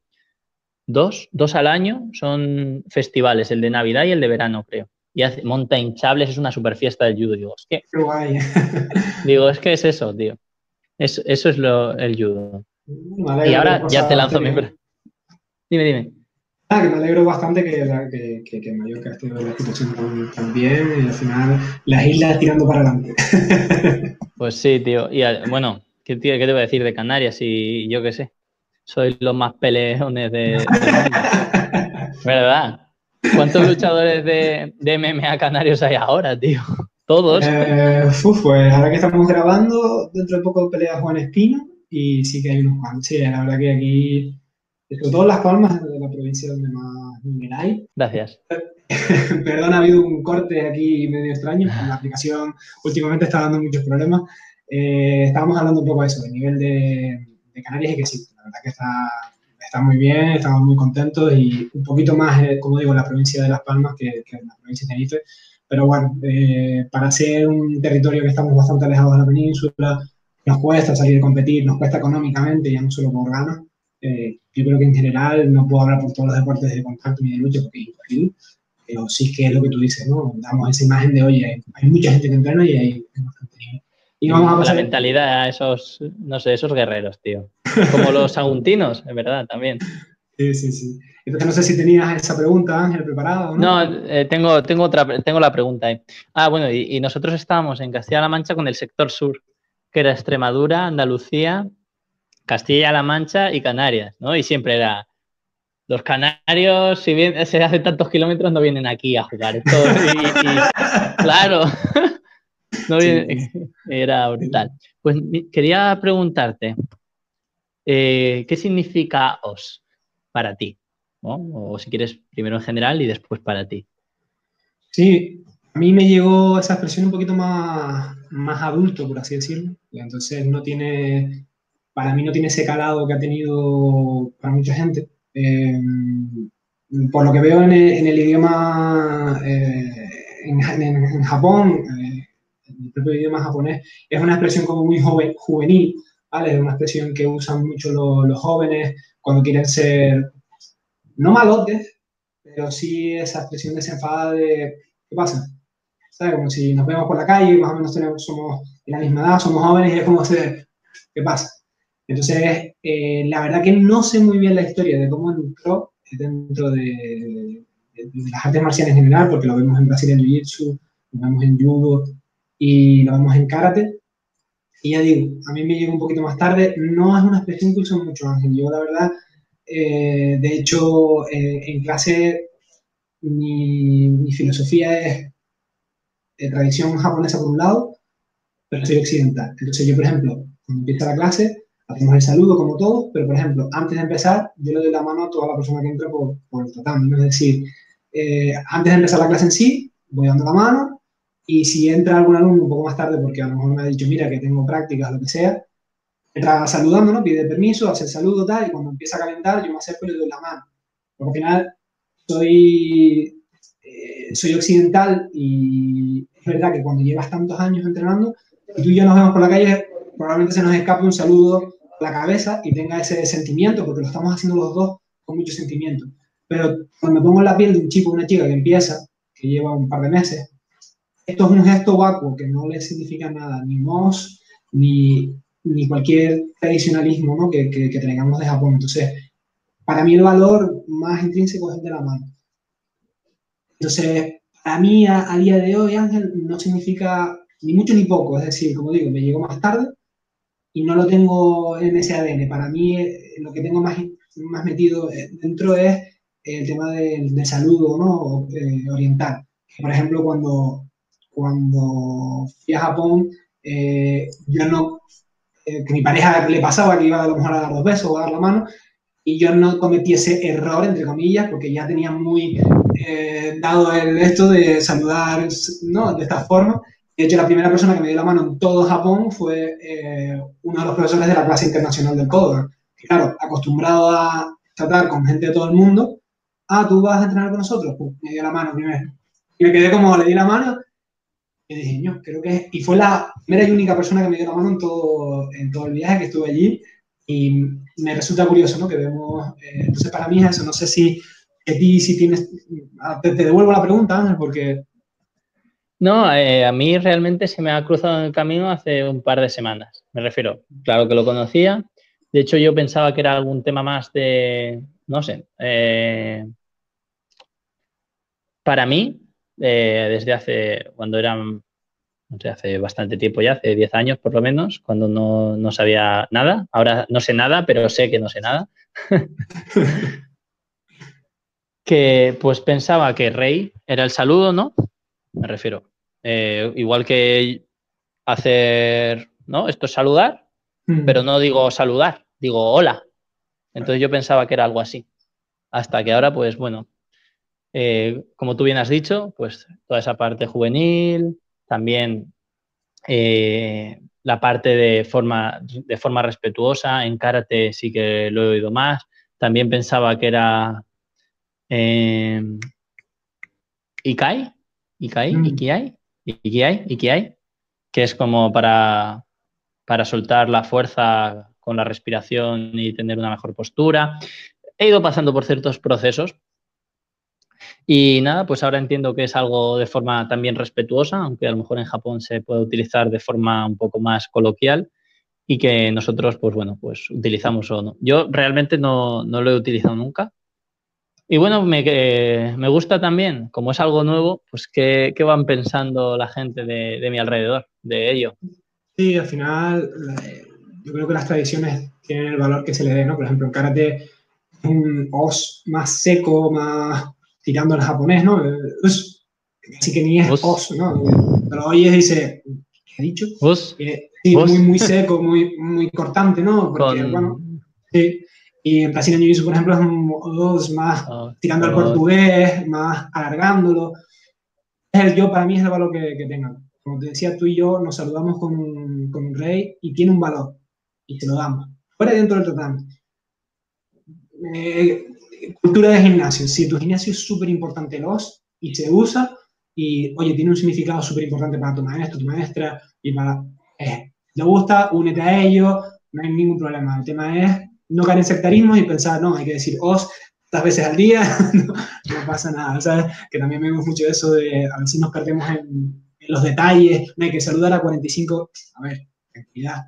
Speaker 2: dos, dos al año son festivales, el de Navidad y el de verano, creo. Y hace, monta hinchables, es una super fiesta del judo. Digo, es que. digo, es que es eso, tío. eso es lo, el judo. y ahora ya te lanzo mi. Dime, dime.
Speaker 1: Ah, que me alegro bastante que, que, que, Mallorca esté en la situación tan, bien y al final las islas tirando para adelante.
Speaker 2: pues sí, tío. Y bueno, ¿qué, tío, ¿qué te voy a decir de Canarias? Y yo qué sé soy los más peleones de, ¿Verdad? ¿Cuántos luchadores de, de, MMA canarios hay ahora, tío? Todos.
Speaker 1: Eh, pues ahora que estamos grabando, dentro de poco pelea Juan Espino y sí que hay unos cuantos. Sí, la verdad que aquí, sobre todo Las Palmas, de la provincia donde más número hay.
Speaker 2: Gracias.
Speaker 1: Perdón, ha habido un corte aquí medio extraño. La aplicación últimamente está dando muchos problemas. Eh, estábamos hablando un poco de eso, del nivel de, de Canarias y que sí, la verdad que está, está muy bien, estamos muy contentos y un poquito más, eh, como digo, la provincia de Las Palmas que, que la provincia de Tenerife. Pero bueno, eh, para ser un territorio que estamos bastante alejados de la península, nos cuesta salir a competir, nos cuesta económicamente, ya no solo por ganas. Eh, yo creo que en general no puedo hablar por todos los deportes de contacto ni de lucha porque es imposible, pero sí que es lo que tú dices, ¿no? Damos esa imagen de, oye, hay, mucha gente que entrena y hay, bastante
Speaker 2: y vamos a pasar... La mentalidad a esos, no sé, esos guerreros, tío. Como los aguntinos, es verdad, también.
Speaker 1: Sí, sí, sí. Entonces no sé si tenías esa pregunta, Ángel, preparada.
Speaker 2: No, no eh, tengo, tengo, otra, tengo la pregunta ahí. Ah, bueno, y, nosotros estábamos en Castilla-La Mancha con el sector sur, que era Extremadura, Andalucía, Castilla-La Mancha y Canarias, ¿no? Y siempre era, los canarios, si bien se hace tantos kilómetros, no vienen aquí a jugar. claro, no era brutal. Pues quería preguntarte, eh, ¿qué significa OS para ti? O si quieres, primero en general y después para ti.
Speaker 1: Sí, a mí me llegó esa expresión un poquito más, más adulto, por así decirlo. entonces no tiene, para mí no tiene ese calado que ha tenido para mucha gente. Eh, por lo que veo en el, idioma eh, en, en, Japón, el propio idioma japonés, es una expresión como muy joven, juvenil, ¿vale? Es una expresión que usan mucho los, jóvenes cuando quieren ser, no malotes, pero sí esa expresión desenfadada de, ¿qué pasa? ¿Sabes? Como si nos vemos por la calle, más o menos tenemos, somos de la misma edad, somos jóvenes y es como, ¿qué pasa? Entonces, eh, la verdad que no sé muy bien la historia de cómo entró dentro de, de, las artes marciales en general, porque lo vemos en Brasil en Jiu-Jitsu, lo vemos en Judo, y lo vemos en karate. Y ya digo, a mí me llegó un poquito más tarde, no es una expresión que uso mucho, Ángel. Yo, la verdad, eh, de hecho, eh, en clase mi, mi filosofía es de tradición japonesa por un lado, pero soy occidental. Entonces, yo, por ejemplo, cuando empieza la clase, hacemos el saludo como todos, pero, por ejemplo, antes de empezar, yo le doy la mano a toda la persona que entra por, por el tatami. Es decir, eh, antes de empezar la clase en sí, voy dando la mano, y si entra algún alumno un poco más tarde, porque a lo mejor me ha dicho, mira, que tengo prácticas, lo que sea, entra saludando, ¿no? Pide permiso, hace el saludo, tal, y cuando empieza a calentar, yo me acerco y le doy la mano. Porque al final soy, eh, soy occidental y es verdad que cuando llevas tantos años entrenando, y tú y yo nos vemos por la calle, probablemente se nos escape un saludo a la cabeza y tenga ese sentimiento, porque lo estamos haciendo los dos con mucho sentimiento. Pero cuando me pongo en la piel de un chico o una chica que empieza, que lleva un par de meses, esto es un gesto vacuo que no le significa nada, ni mos, ni, ni cualquier tradicionalismo ¿no? que, que, tengamos de Japón. Entonces, para mí el valor más intrínseco es el de la mano. Entonces, para mí a, día de hoy, Ángel, no significa ni mucho ni poco. Es decir, como digo, me llegó más tarde y no lo tengo en ese ADN. Para mí, eh, lo que tengo más, más metido dentro es el tema del, saludo ¿no? Eh, oriental. Por ejemplo, cuando, cuando fui a Japón, eh, yo no, que mi pareja le pasaba que iba a lo mejor a dar dos besos o a dar la mano, y yo no cometí ese error, entre comillas, porque ya tenía muy dado el esto de saludar ¿no? de esta forma. De hecho, la primera persona que me dio la mano en todo Japón fue uno de los profesores de la clase internacional del Coder claro, acostumbrado a tratar con gente de todo el mundo, ah, tú vas a entrenar con nosotros, pues me dio la mano primero. Y me quedé como, le di la mano, y dije, yo creo que Y fue la primera y única persona que me dio la mano en todo, en todo el viaje que estuve allí. Y me resulta curioso, ¿no? Que vemos, eh, entonces para mí es eso, no sé si ti si tienes, ah, te, devuelvo la pregunta, Ángel, porque...
Speaker 2: No, eh, a mí realmente se me ha cruzado en el camino hace un par de semanas, me refiero. Claro que lo conocía, de hecho, yo pensaba que era algún tema más de, no sé, eh, para mí, eh, desde hace, cuando eran, no sé, hace bastante tiempo ya, hace 10 años por lo menos, cuando no, no sabía nada, ahora no sé nada, pero sé que no sé nada, que pues pensaba que rey era el saludo, ¿no? Me refiero. Eh, igual que hacer, ¿no? Esto es saludar, mm. pero no digo saludar, digo hola. Entonces yo pensaba que era algo así. Hasta que ahora, pues bueno, eh, como tú bien has dicho, pues toda esa parte juvenil, también eh, la parte de forma, de forma respetuosa, en karate sí que lo he oído más. También pensaba que era eh, Ikai, Ikai. Ikiai, Ikiai, Ikiai, que es como para, para soltar la fuerza con la respiración y tener una mejor postura. He ido pasando por ciertos procesos y nada, pues ahora entiendo que es algo de forma también respetuosa, aunque a lo mejor en Japón se puede utilizar de forma un poco más coloquial y que nosotros, pues bueno, pues utilizamos o no. Yo realmente no, lo he utilizado nunca. Y bueno, me, me, gusta también, como es algo nuevo, pues qué, van pensando la gente de, de mi alrededor de ello.
Speaker 1: Sí, al final yo creo que las tradiciones tienen el valor que se le dé, ¿no? Por ejemplo, en karate un os más seco, más tirando al japonés, ¿no? así que ni es os, ¿no? Pero hoy es, dice, ¿qué ha dicho?
Speaker 2: Os.
Speaker 1: Eh, sí, muy, muy seco, muy, muy cortante, ¿no? Porque, bueno, sí. Y en Brasil jiu por ejemplo, es un os más ah, tirando al portugués, más alargándolo. Es el yo, para mí es el valor que, que tenga. Como te decía, tú y yo nos saludamos con un, con un rey y tiene un valor y te lo damos. Fuera dentro del tatami. Eh, cultura de gimnasio. Si tu gimnasio es súper importante los y se usa y, oye, tiene un significado súper importante para tu maestro, tu maestra y para... Eh, ¿Te gusta? Únete a ello, no hay ningún problema. El tema es no caer en sectarismo y pensar, no, hay que decir os tantas veces al día, no, pasa nada, ¿sabes? Que también vemos mucho eso de, a veces nos perdemos en, en los detalles, no hay que saludar a 45, a ver, tranquilidad,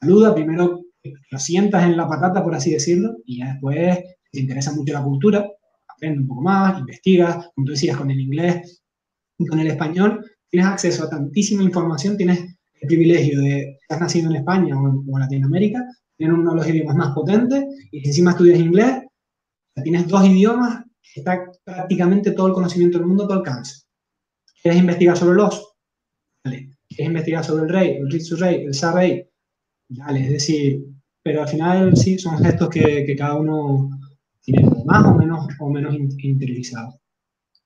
Speaker 1: saluda, primero lo sientas en la patata, por así decirlo, y ya después, te interesa mucho la cultura, aprende un poco más, investigas, como tú decías, con el inglés y con el español, tienes acceso a tantísima información, tienes el privilegio de estar nacido en España o en, Latinoamérica, tienes uno de los idiomas más potentes, y si encima estudias inglés, tienes dos idiomas, está prácticamente todo el conocimiento del mundo a tu alcance. ¿Quieres investigar sobre los? Vale. ¿Quieres investigar sobre el rey, el Ritsu rey, el Sa rey? es decir, pero al final sí, son gestos que, cada uno más o menos, o menos interiorizado.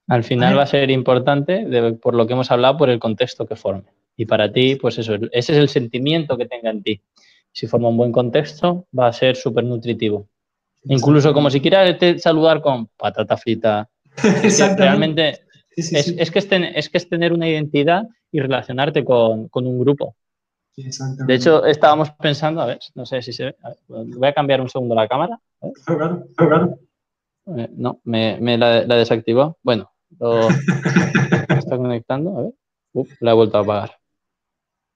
Speaker 2: Al final va a ser importante, por lo que hemos hablado, por el contexto que forme. Y para ti, pues eso, ese es el sentimiento que tenga en ti. Si forma un buen contexto, va a ser súper nutritivo. Incluso como si quieras saludar con patata frita. Realmente es, que es, que es tener una identidad y relacionarte con un grupo. De hecho, estábamos pensando, a ver, no sé si se ve. voy a cambiar un segundo la cámara. Eh, no, me, la, desactivó. Bueno, lo está conectando. A ver. la he vuelto a apagar.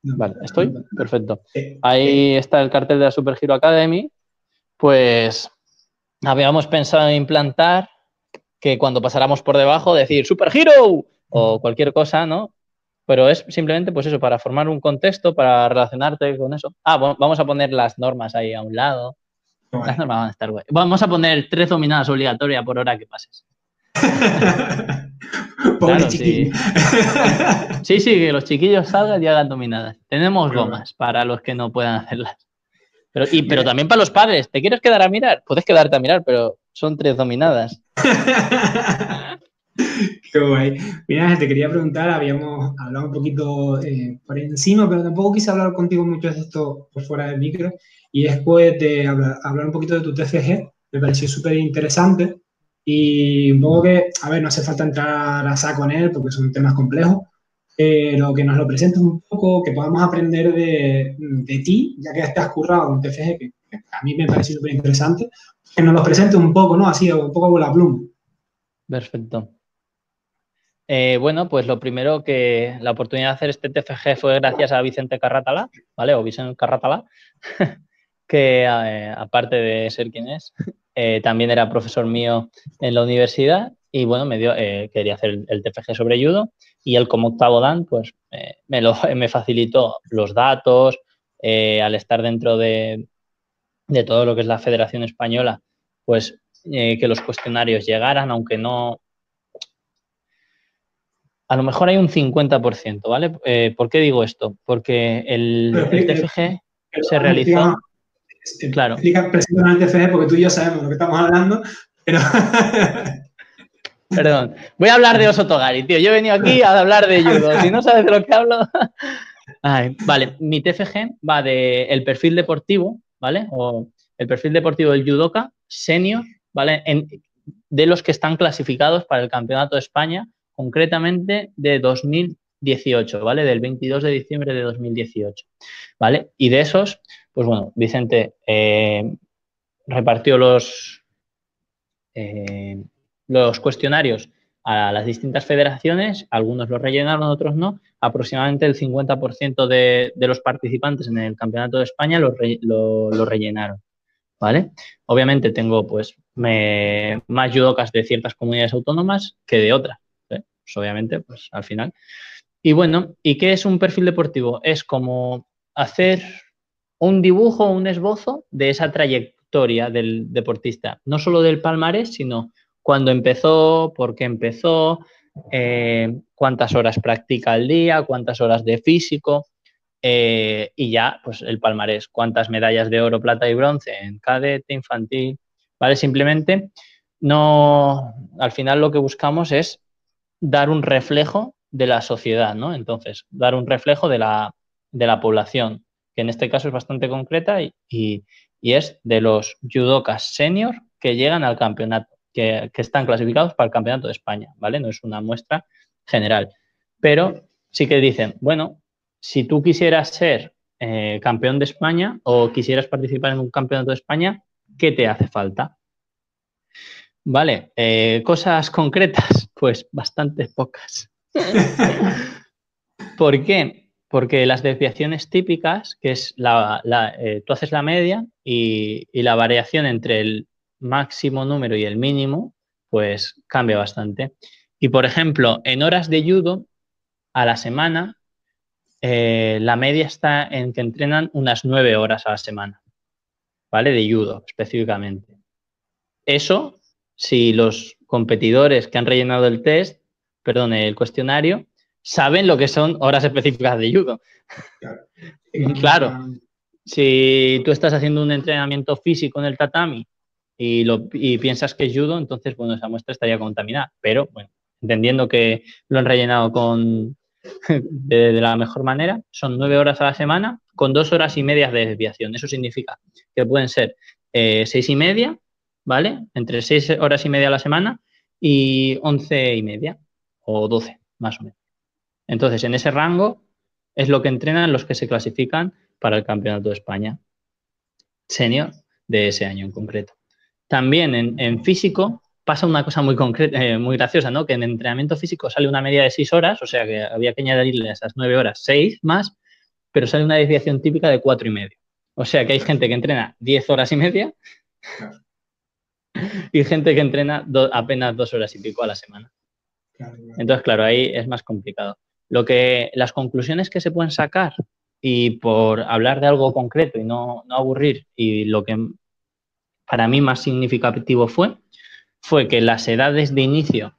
Speaker 2: Vale, estoy. Perfecto. Ahí está el cartel de la Super Hero Academy. Pues habíamos pensado en implantar que cuando pasáramos por debajo decir Super Hero o cualquier cosa, ¿no? Pero es simplemente pues eso, para formar un contexto, para relacionarte con eso. Ah, vamos a poner las normas ahí a un lado. Las normas van a estar guay. Vamos a poner tres dominadas obligatorias por hora que pases.
Speaker 1: Pobre chiquillo.
Speaker 2: Sí. sí, que los chiquillos salgan y hagan dominadas. Tenemos gomas para los que no puedan hacerlas. Pero, y, pero también para los padres. ¿Te quieres quedar a mirar? Puedes quedarte a mirar, pero son tres dominadas.
Speaker 1: Qué guay. Mira, te quería preguntar, habíamos hablado un poquito eh, por encima, pero tampoco quise hablar contigo mucho de esto por fuera del micro. Y después de hablar, un poquito de tu TFG, me pareció súper interesante. Y un poco que, a ver, no hace falta entrar a saco en él porque son temas complejos, pero que nos lo presentes un poco, que podamos aprender de, de ti, ya que estás currado un TFG que, a mí me parece súper interesante, que nos lo presentes un poco, ¿no? Así, un poco con la pluma.
Speaker 2: Perfecto. Eh, bueno, pues lo primero que la oportunidad de hacer este TFG fue gracias a Vicente Carratala, ¿vale? O Vicente Carratala, que eh, aparte de ser quien es, eh, también era profesor mío en la universidad y bueno, me dio, quería hacer el, TFG sobre judo y él como octavo dan, pues me, lo, me facilitó los datos, al estar dentro de, de todo lo que es la Federación Española, pues que los cuestionarios llegaran, aunque no, a lo mejor hay un 50%, ¿vale? Eh, ¿Por qué digo esto? Porque el, TFG se realizó...
Speaker 1: claro. Explica, el TFG porque tú y yo sabemos de lo que estamos hablando, pero...
Speaker 2: Perdón. Voy a hablar de Osotogari, tío. Yo he venido aquí a hablar de judo. Si no sabes de lo que hablo... vale, mi TFG va del el perfil deportivo, ¿vale? O el perfil deportivo del judoka senior, ¿vale? de los que están clasificados para el Campeonato de España concretamente de 2018, ¿vale? Del 22 de diciembre de 2018, ¿vale? Y de esos, pues bueno, Vicente eh, repartió los, eh, los cuestionarios a las distintas federaciones, algunos los rellenaron, otros no. Aproximadamente el 50% de, los participantes en el Campeonato de España lo, rellenaron. ¿Vale? Obviamente tengo pues más judocas de ciertas comunidades autónomas que de otras. Pues, obviamente, pues al final. Y bueno, ¿y qué es un perfil deportivo? Es como hacer un dibujo, un esbozo de esa trayectoria del deportista, no solo del palmarés, sino cuando empezó, por qué empezó, eh, cuántas horas practica al día, cuántas horas de físico, eh, y ya, pues el palmarés, cuántas medallas de oro, plata y bronce en cadete, infantil, ¿vale? Simplemente no, al final lo que buscamos es dar un reflejo de la sociedad, ¿no? Entonces, dar un reflejo de la, población, que en este caso es bastante concreta y, es de los judokas senior que llegan al campeonato, que, están clasificados para el campeonato de España, ¿vale? No es una muestra general. Pero sí que dicen, bueno, si tú quisieras ser eh, campeón de España o quisieras participar en un campeonato de España, ¿qué te hace falta? Vale, eh, cosas concretas, pues bastante pocas. ¿Por qué? Porque las desviaciones típicas, que es la, eh, tú haces la media y, la variación entre el máximo número y el mínimo, pues cambia bastante. Y por ejemplo, en horas de judo, a la semana, eh, la media está en que entrenan unas nueve horas a la semana, ¿vale? De judo específicamente. Eso si los competidores que han rellenado el test, perdón, el cuestionario, saben lo que son horas específicas de judo. Claro. Si tú estás haciendo un entrenamiento físico en el tatami y, lo, piensas que es judo, entonces, bueno, esa muestra estaría contaminada. Pero, bueno, entendiendo que lo han rellenado con, de, la mejor manera, son nueve horas a la semana con dos horas y media de desviación. Eso significa que pueden ser eh, seis y media ¿vale? Entre 6 horas y media a la semana y 11 y media o 12, más o menos. Entonces, en ese rango es lo que entrenan los que se clasifican para el Campeonato de España senior de ese año en concreto. También en, físico pasa una cosa muy concreta, eh, muy graciosa, ¿no? Que en entrenamiento físico sale una media de 6 horas, o sea que había que añadirle a esas 9 horas 6 más, pero sale una desviación típica de 4 y medio. O sea que hay gente que entrena 10 horas y media y gente que entrena apenas dos horas y pico a la semana. Entonces, claro, ahí es más complicado. Lo que, las conclusiones que se pueden sacar y por hablar de algo concreto y no, aburrir y lo que para mí más significativo fue, fue que las edades de inicio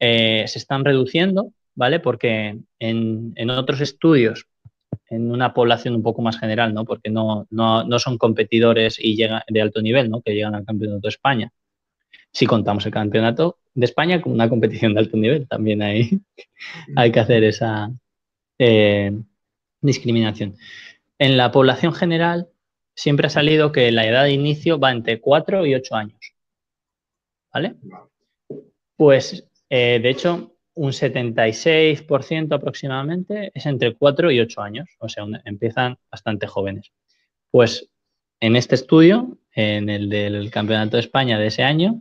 Speaker 2: eh, se están reduciendo, ¿vale? Porque en, otros estudios, en una población un poco más general, ¿no? Porque no, son competidores y llegan de alto nivel, ¿no? Que llegan al Campeonato de España. Si contamos el Campeonato de España como una competición de alto nivel, también hay, hay que hacer esa eh, discriminación. En la población general siempre ha salido que la edad de inicio va entre 4 y 8 años. ¿Vale? Pues, eh, de hecho, un 76% aproximadamente es entre 4 y 8 años, o sea, empiezan bastante jóvenes. Pues en este estudio, en el del Campeonato de España de ese año,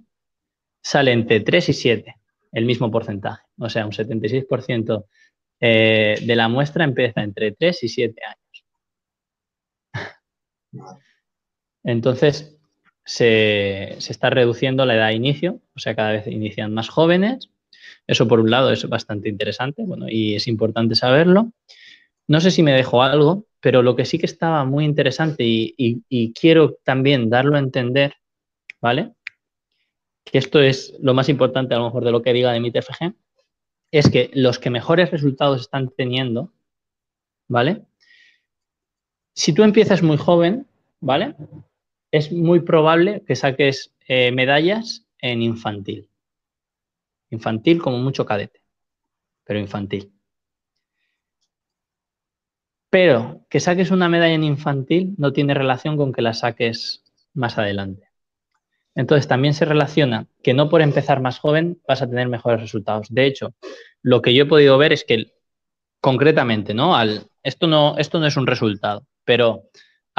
Speaker 2: sale entre 3 y 7, el mismo porcentaje. O sea, un 76% eh, de la muestra empieza entre 3 y 7 años. Entonces, se, está reduciendo la edad de inicio, o sea, cada vez inician más jóvenes. Eso, por un lado, es bastante interesante bueno, y es importante saberlo. No sé si me dejo algo, pero lo que sí que estaba muy interesante y, quiero también darlo a entender, ¿vale? Que esto es lo más importante, a lo mejor, de lo que diga de mi TFG, es que los que mejores resultados están teniendo, ¿vale? Si tú empiezas muy joven, ¿vale? Es muy probable que saques eh, medallas en infantil. Infantil como mucho cadete, pero infantil. Pero que saques una medalla en infantil no tiene relación con que la saques más adelante. Entonces también se relaciona que no por empezar más joven vas a tener mejores resultados. De hecho, lo que yo he podido ver es que concretamente, ¿no? Al, esto no, esto no es un resultado, pero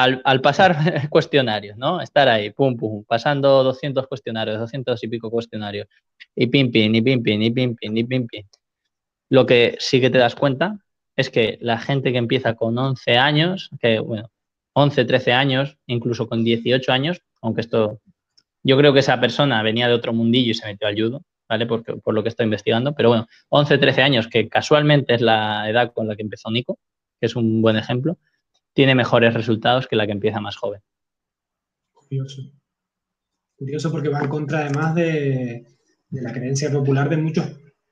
Speaker 2: al, pasar cuestionarios, ¿no? Estar ahí, pum, pum, pasando 200 cuestionarios, 200 y pico cuestionarios, y pim, pim, y pim, pim, y pim, pim, y pim, pim. Lo que sí que te das cuenta es que la gente que empieza con 11 años, que bueno, 11, 13 años, incluso con 18 años, aunque esto, yo creo que esa persona venía de otro mundillo y se metió al judo, ¿vale? Porque, por lo que estoy investigando, pero bueno, 11, 13 años, que casualmente es la edad con la que empezó Nico, que es un buen ejemplo, tiene mejores resultados que la que empieza más joven.
Speaker 1: Curioso. Curioso porque va en contra además de, la creencia popular de muchos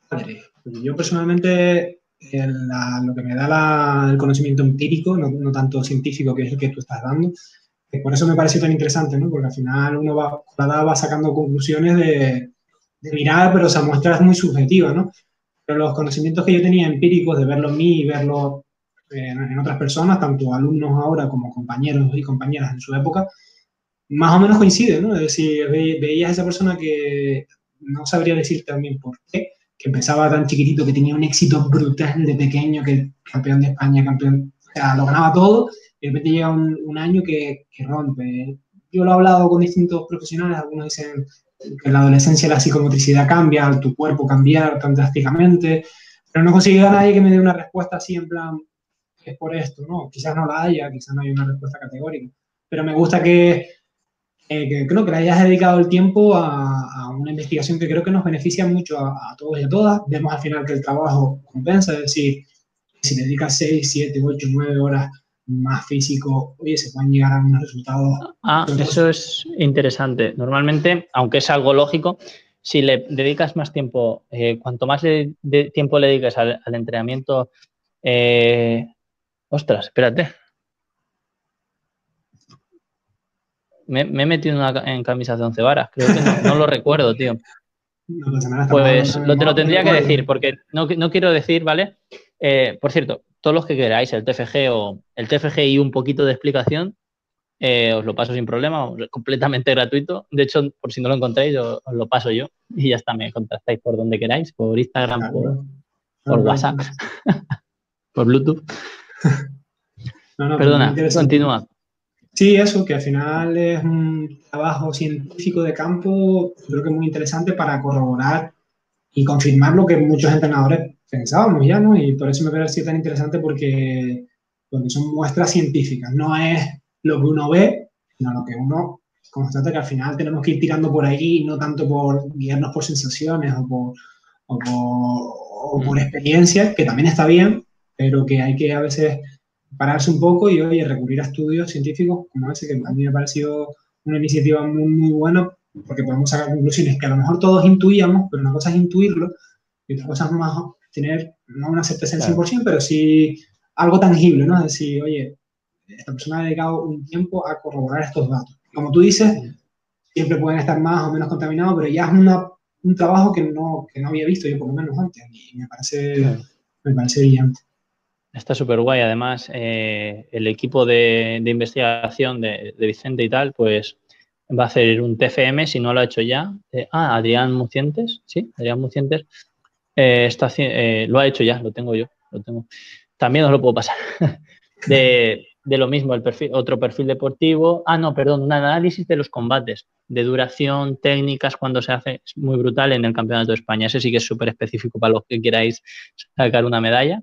Speaker 1: padres. Yo personalmente lo que me da el conocimiento empírico, no, tanto científico que es el que tú estás dando, por eso me parece tan interesante, ¿no? porque al final uno va, va sacando conclusiones de, mirar, pero esa muestra es muy subjetiva. ¿no? Pero los conocimientos que yo tenía empíricos de verlo en mí y verlo en, otras personas, tanto alumnos ahora como compañeros y compañeras en su época, más o menos coincide, ¿no? Es decir, veías a esa persona que no sabría decir también por qué, que empezaba tan chiquitito, que tenía un éxito brutal de pequeño, que campeón de España, campeón, o sea, lo ganaba todo, y de repente llega un, año que, que, rompe. Yo lo he hablado con distintos profesionales, algunos dicen que en la adolescencia la psicomotricidad cambia, tu cuerpo cambia tan drásticamente, pero no consigo a nadie que me dé una respuesta así en plan, es por esto, ¿no? Quizás no la haya, quizás no haya una respuesta categórica, pero me gusta que, creo que le hayas dedicado el tiempo a, una investigación que creo que nos beneficia mucho a, todos y a todas. Vemos al final que el trabajo compensa, es decir, si dedicas 6, 7, 8, 9 horas más físico, oye, se pueden llegar a unos resultados.
Speaker 2: Ah, eso es interesante. Normalmente, aunque es algo lógico, si le dedicas más tiempo, eh, cuanto más de tiempo le dediques al, entrenamiento eh, Ostras, espérate. Me, he metido en camisa de once varas. Creo que no, lo recuerdo, tío. Pues lo, te lo tendría que decir, porque no, quiero decir, ¿vale? Eh, por cierto, todos los que queráis, el TFG o el TFG y un poquito de explicación, eh, os lo paso sin problema, completamente gratuito. De hecho, por si no lo encontráis, os, lo paso yo y ya está, me contactáis por donde queráis, por Instagram, por WhatsApp, por Bluetooth. Perdona, continúa.
Speaker 1: Sí, eso, que al final es un trabajo científico de campo, creo que muy interesante para corroborar y confirmar lo que muchos entrenadores pensábamos ya, ¿no? Y por eso me parece tan interesante porque, porque son muestras científicas, no es lo que uno ve, sino lo que uno constata que al final tenemos que ir tirando por ahí, no tanto por guiarnos por sensaciones o por, o por, o por mm. experiencias, que también está bien, pero que hay que a veces pararse un poco y, oye, recurrir a estudios científicos como ese, que a mí me ha parecido una iniciativa muy, muy buena porque podemos sacar conclusiones que a lo mejor todos intuíamos, pero una cosa es intuirlo y otra cosa es más tener, no una certeza del 100%, pero sí algo tangible, ¿no? Es decir, oye, esta persona ha dedicado un tiempo a corroborar estos datos. Como tú dices, siempre pueden estar más o menos contaminados, pero ya es una, un trabajo que no, que no había visto yo por lo menos antes y me parece, me parece brillante.
Speaker 2: Está súper guay. Además, eh, el equipo de, investigación de, Vicente y tal, pues va a hacer un TFM, si no lo ha hecho ya. Eh, ah, Adrián Mucientes, sí, Adrián Mucientes. Eh, lo ha hecho ya, lo tengo yo, lo tengo. También os lo puedo pasar. de, de lo mismo, el perfil, otro perfil deportivo. Ah, no, perdón, un análisis de los combates, de duración, técnicas, cuando se hace, es muy brutal en el Campeonato de España. Ese sí que es súper específico para los que queráis sacar una medalla.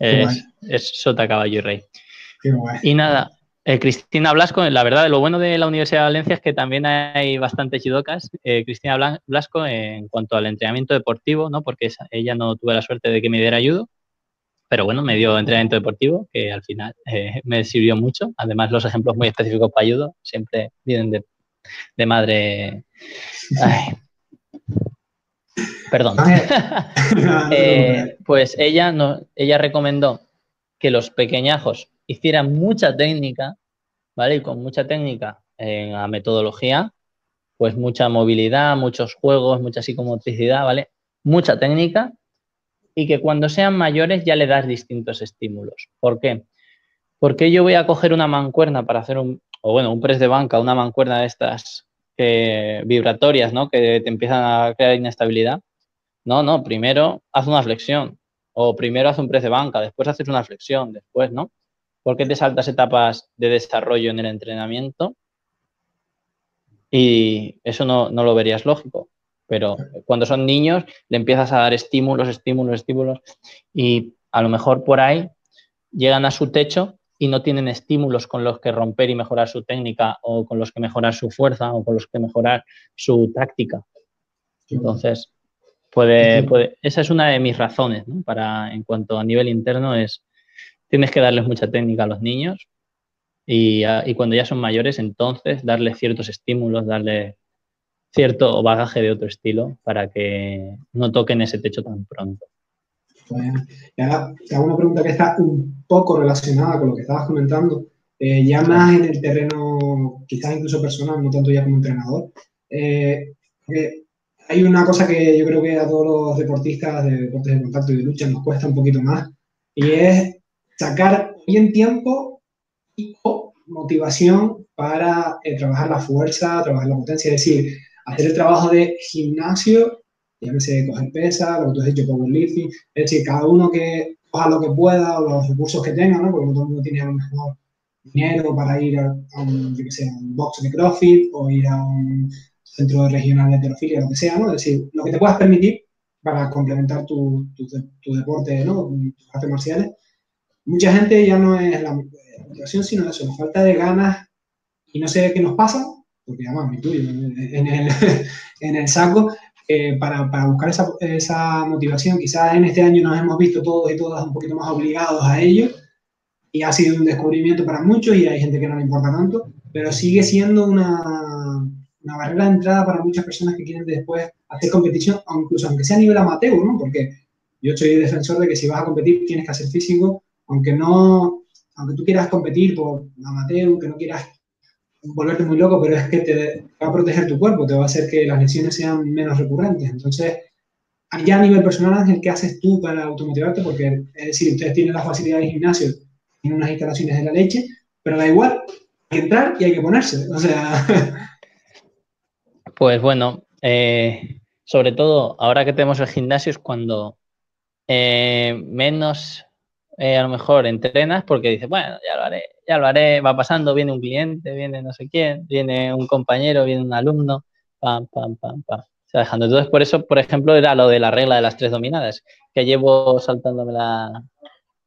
Speaker 2: Es, es, Sota, Caballo y Rey. Y nada, eh, Cristina Blasco, la verdad, lo bueno de la Universidad de Valencia es que también hay bastantes judocas. Eh, Cristina Blasco, en cuanto al entrenamiento deportivo, ¿no? porque ella no tuve la suerte de que me diera ayuda, pero bueno, me dio entrenamiento deportivo que al final eh, me sirvió mucho. Además, los ejemplos muy específicos para ayuda siempre vienen de, de madre. Ay. Perdón. eh, pues ella, no, ella recomendó que los pequeñajos hicieran mucha técnica, ¿vale? Y con mucha técnica en la metodología, pues mucha movilidad, muchos juegos, mucha psicomotricidad, ¿vale? Mucha técnica y que cuando sean mayores ya le das distintos estímulos. ¿Por qué? Porque yo voy a coger una mancuerna para hacer un, o bueno, un press de banca, una mancuerna de estas que, vibratorias, ¿no? Que te empiezan a crear inestabilidad. No, no, primero haz una flexión o primero haz un press de banca, después haces una flexión, después, ¿no? ¿Por qué te saltas etapas de desarrollo en el entrenamiento? Y eso no, no lo verías lógico. Pero cuando son niños le empiezas a dar estímulos, estímulos, estímulos y a lo mejor por ahí llegan a su techo y no tienen estímulos con los que romper y mejorar su técnica o con los que mejorar su fuerza o con los que mejorar su táctica. Entonces, puede, puede esa es una de mis razones ¿no? para, en cuanto a nivel interno, es tienes que darles mucha técnica a los niños y, y cuando ya son mayores, entonces darles ciertos estímulos, darles cierto bagaje de otro estilo para que no toquen ese techo tan pronto.
Speaker 1: Y una pregunta que está un poco relacionada con lo que estabas comentando, eh, ya más en el terreno quizás incluso personal, no tanto ya como entrenador. Eh, hay una cosa que yo creo que a todos los deportistas de deportes de contacto y de lucha nos cuesta un poquito más, y es sacar bien tiempo y motivación para eh, trabajar la fuerza, trabajar la potencia, es decir, hacer el trabajo de gimnasio, llámese coger pesas, lo que tú has dicho, powerlifting, es decir, cada uno que coja lo que pueda o los recursos que tenga, ¿no? Porque no todo el mundo tiene a lo mejor dinero para ir a, un, yo que un box de CrossFit o ir a un centro regional de heterofilia, lo que sea, ¿no? Es decir, lo que te puedas permitir para complementar tu, tu, tu deporte, ¿no? Tus artes marciales. Mucha gente ya no es la motivación, sino eso, la falta de ganas y no sé qué nos pasa, porque además me tuyo en el, en el saco, eh, para, para, buscar esa, esa, motivación. Quizás en este año nos hemos visto todos y todas un poquito más obligados a ello y ha sido un descubrimiento para muchos y hay gente que no le importa tanto, pero sigue siendo una, una barrera de entrada para muchas personas que quieren después hacer competición, incluso aunque sea a nivel amateur, ¿no? Porque yo soy defensor de que si vas a competir tienes que hacer físico, aunque no, aunque tú quieras competir por amateur, que no quieras volverte muy loco, pero es que te va a proteger tu cuerpo, te va a hacer que las lesiones sean menos recurrentes. Entonces, ya a nivel personal, Ángel, ¿qué haces tú para automotivarte? Porque, es decir, ustedes tienen las facilidades de gimnasio, tienen unas instalaciones de la leche, pero da igual, hay que entrar y hay que ponerse. O sea...
Speaker 2: Pues bueno, eh, sobre todo ahora que tenemos el gimnasio es cuando eh, menos eh, a lo mejor entrenas porque dices, bueno, ya lo haré, ya lo haré, va pasando, viene un cliente, viene no sé quién, viene un compañero, viene un alumno, pam, pam, pam, pam. Se va dejando. Entonces, por eso, por ejemplo, era lo de la regla de las tres dominadas, que llevo saltándome la,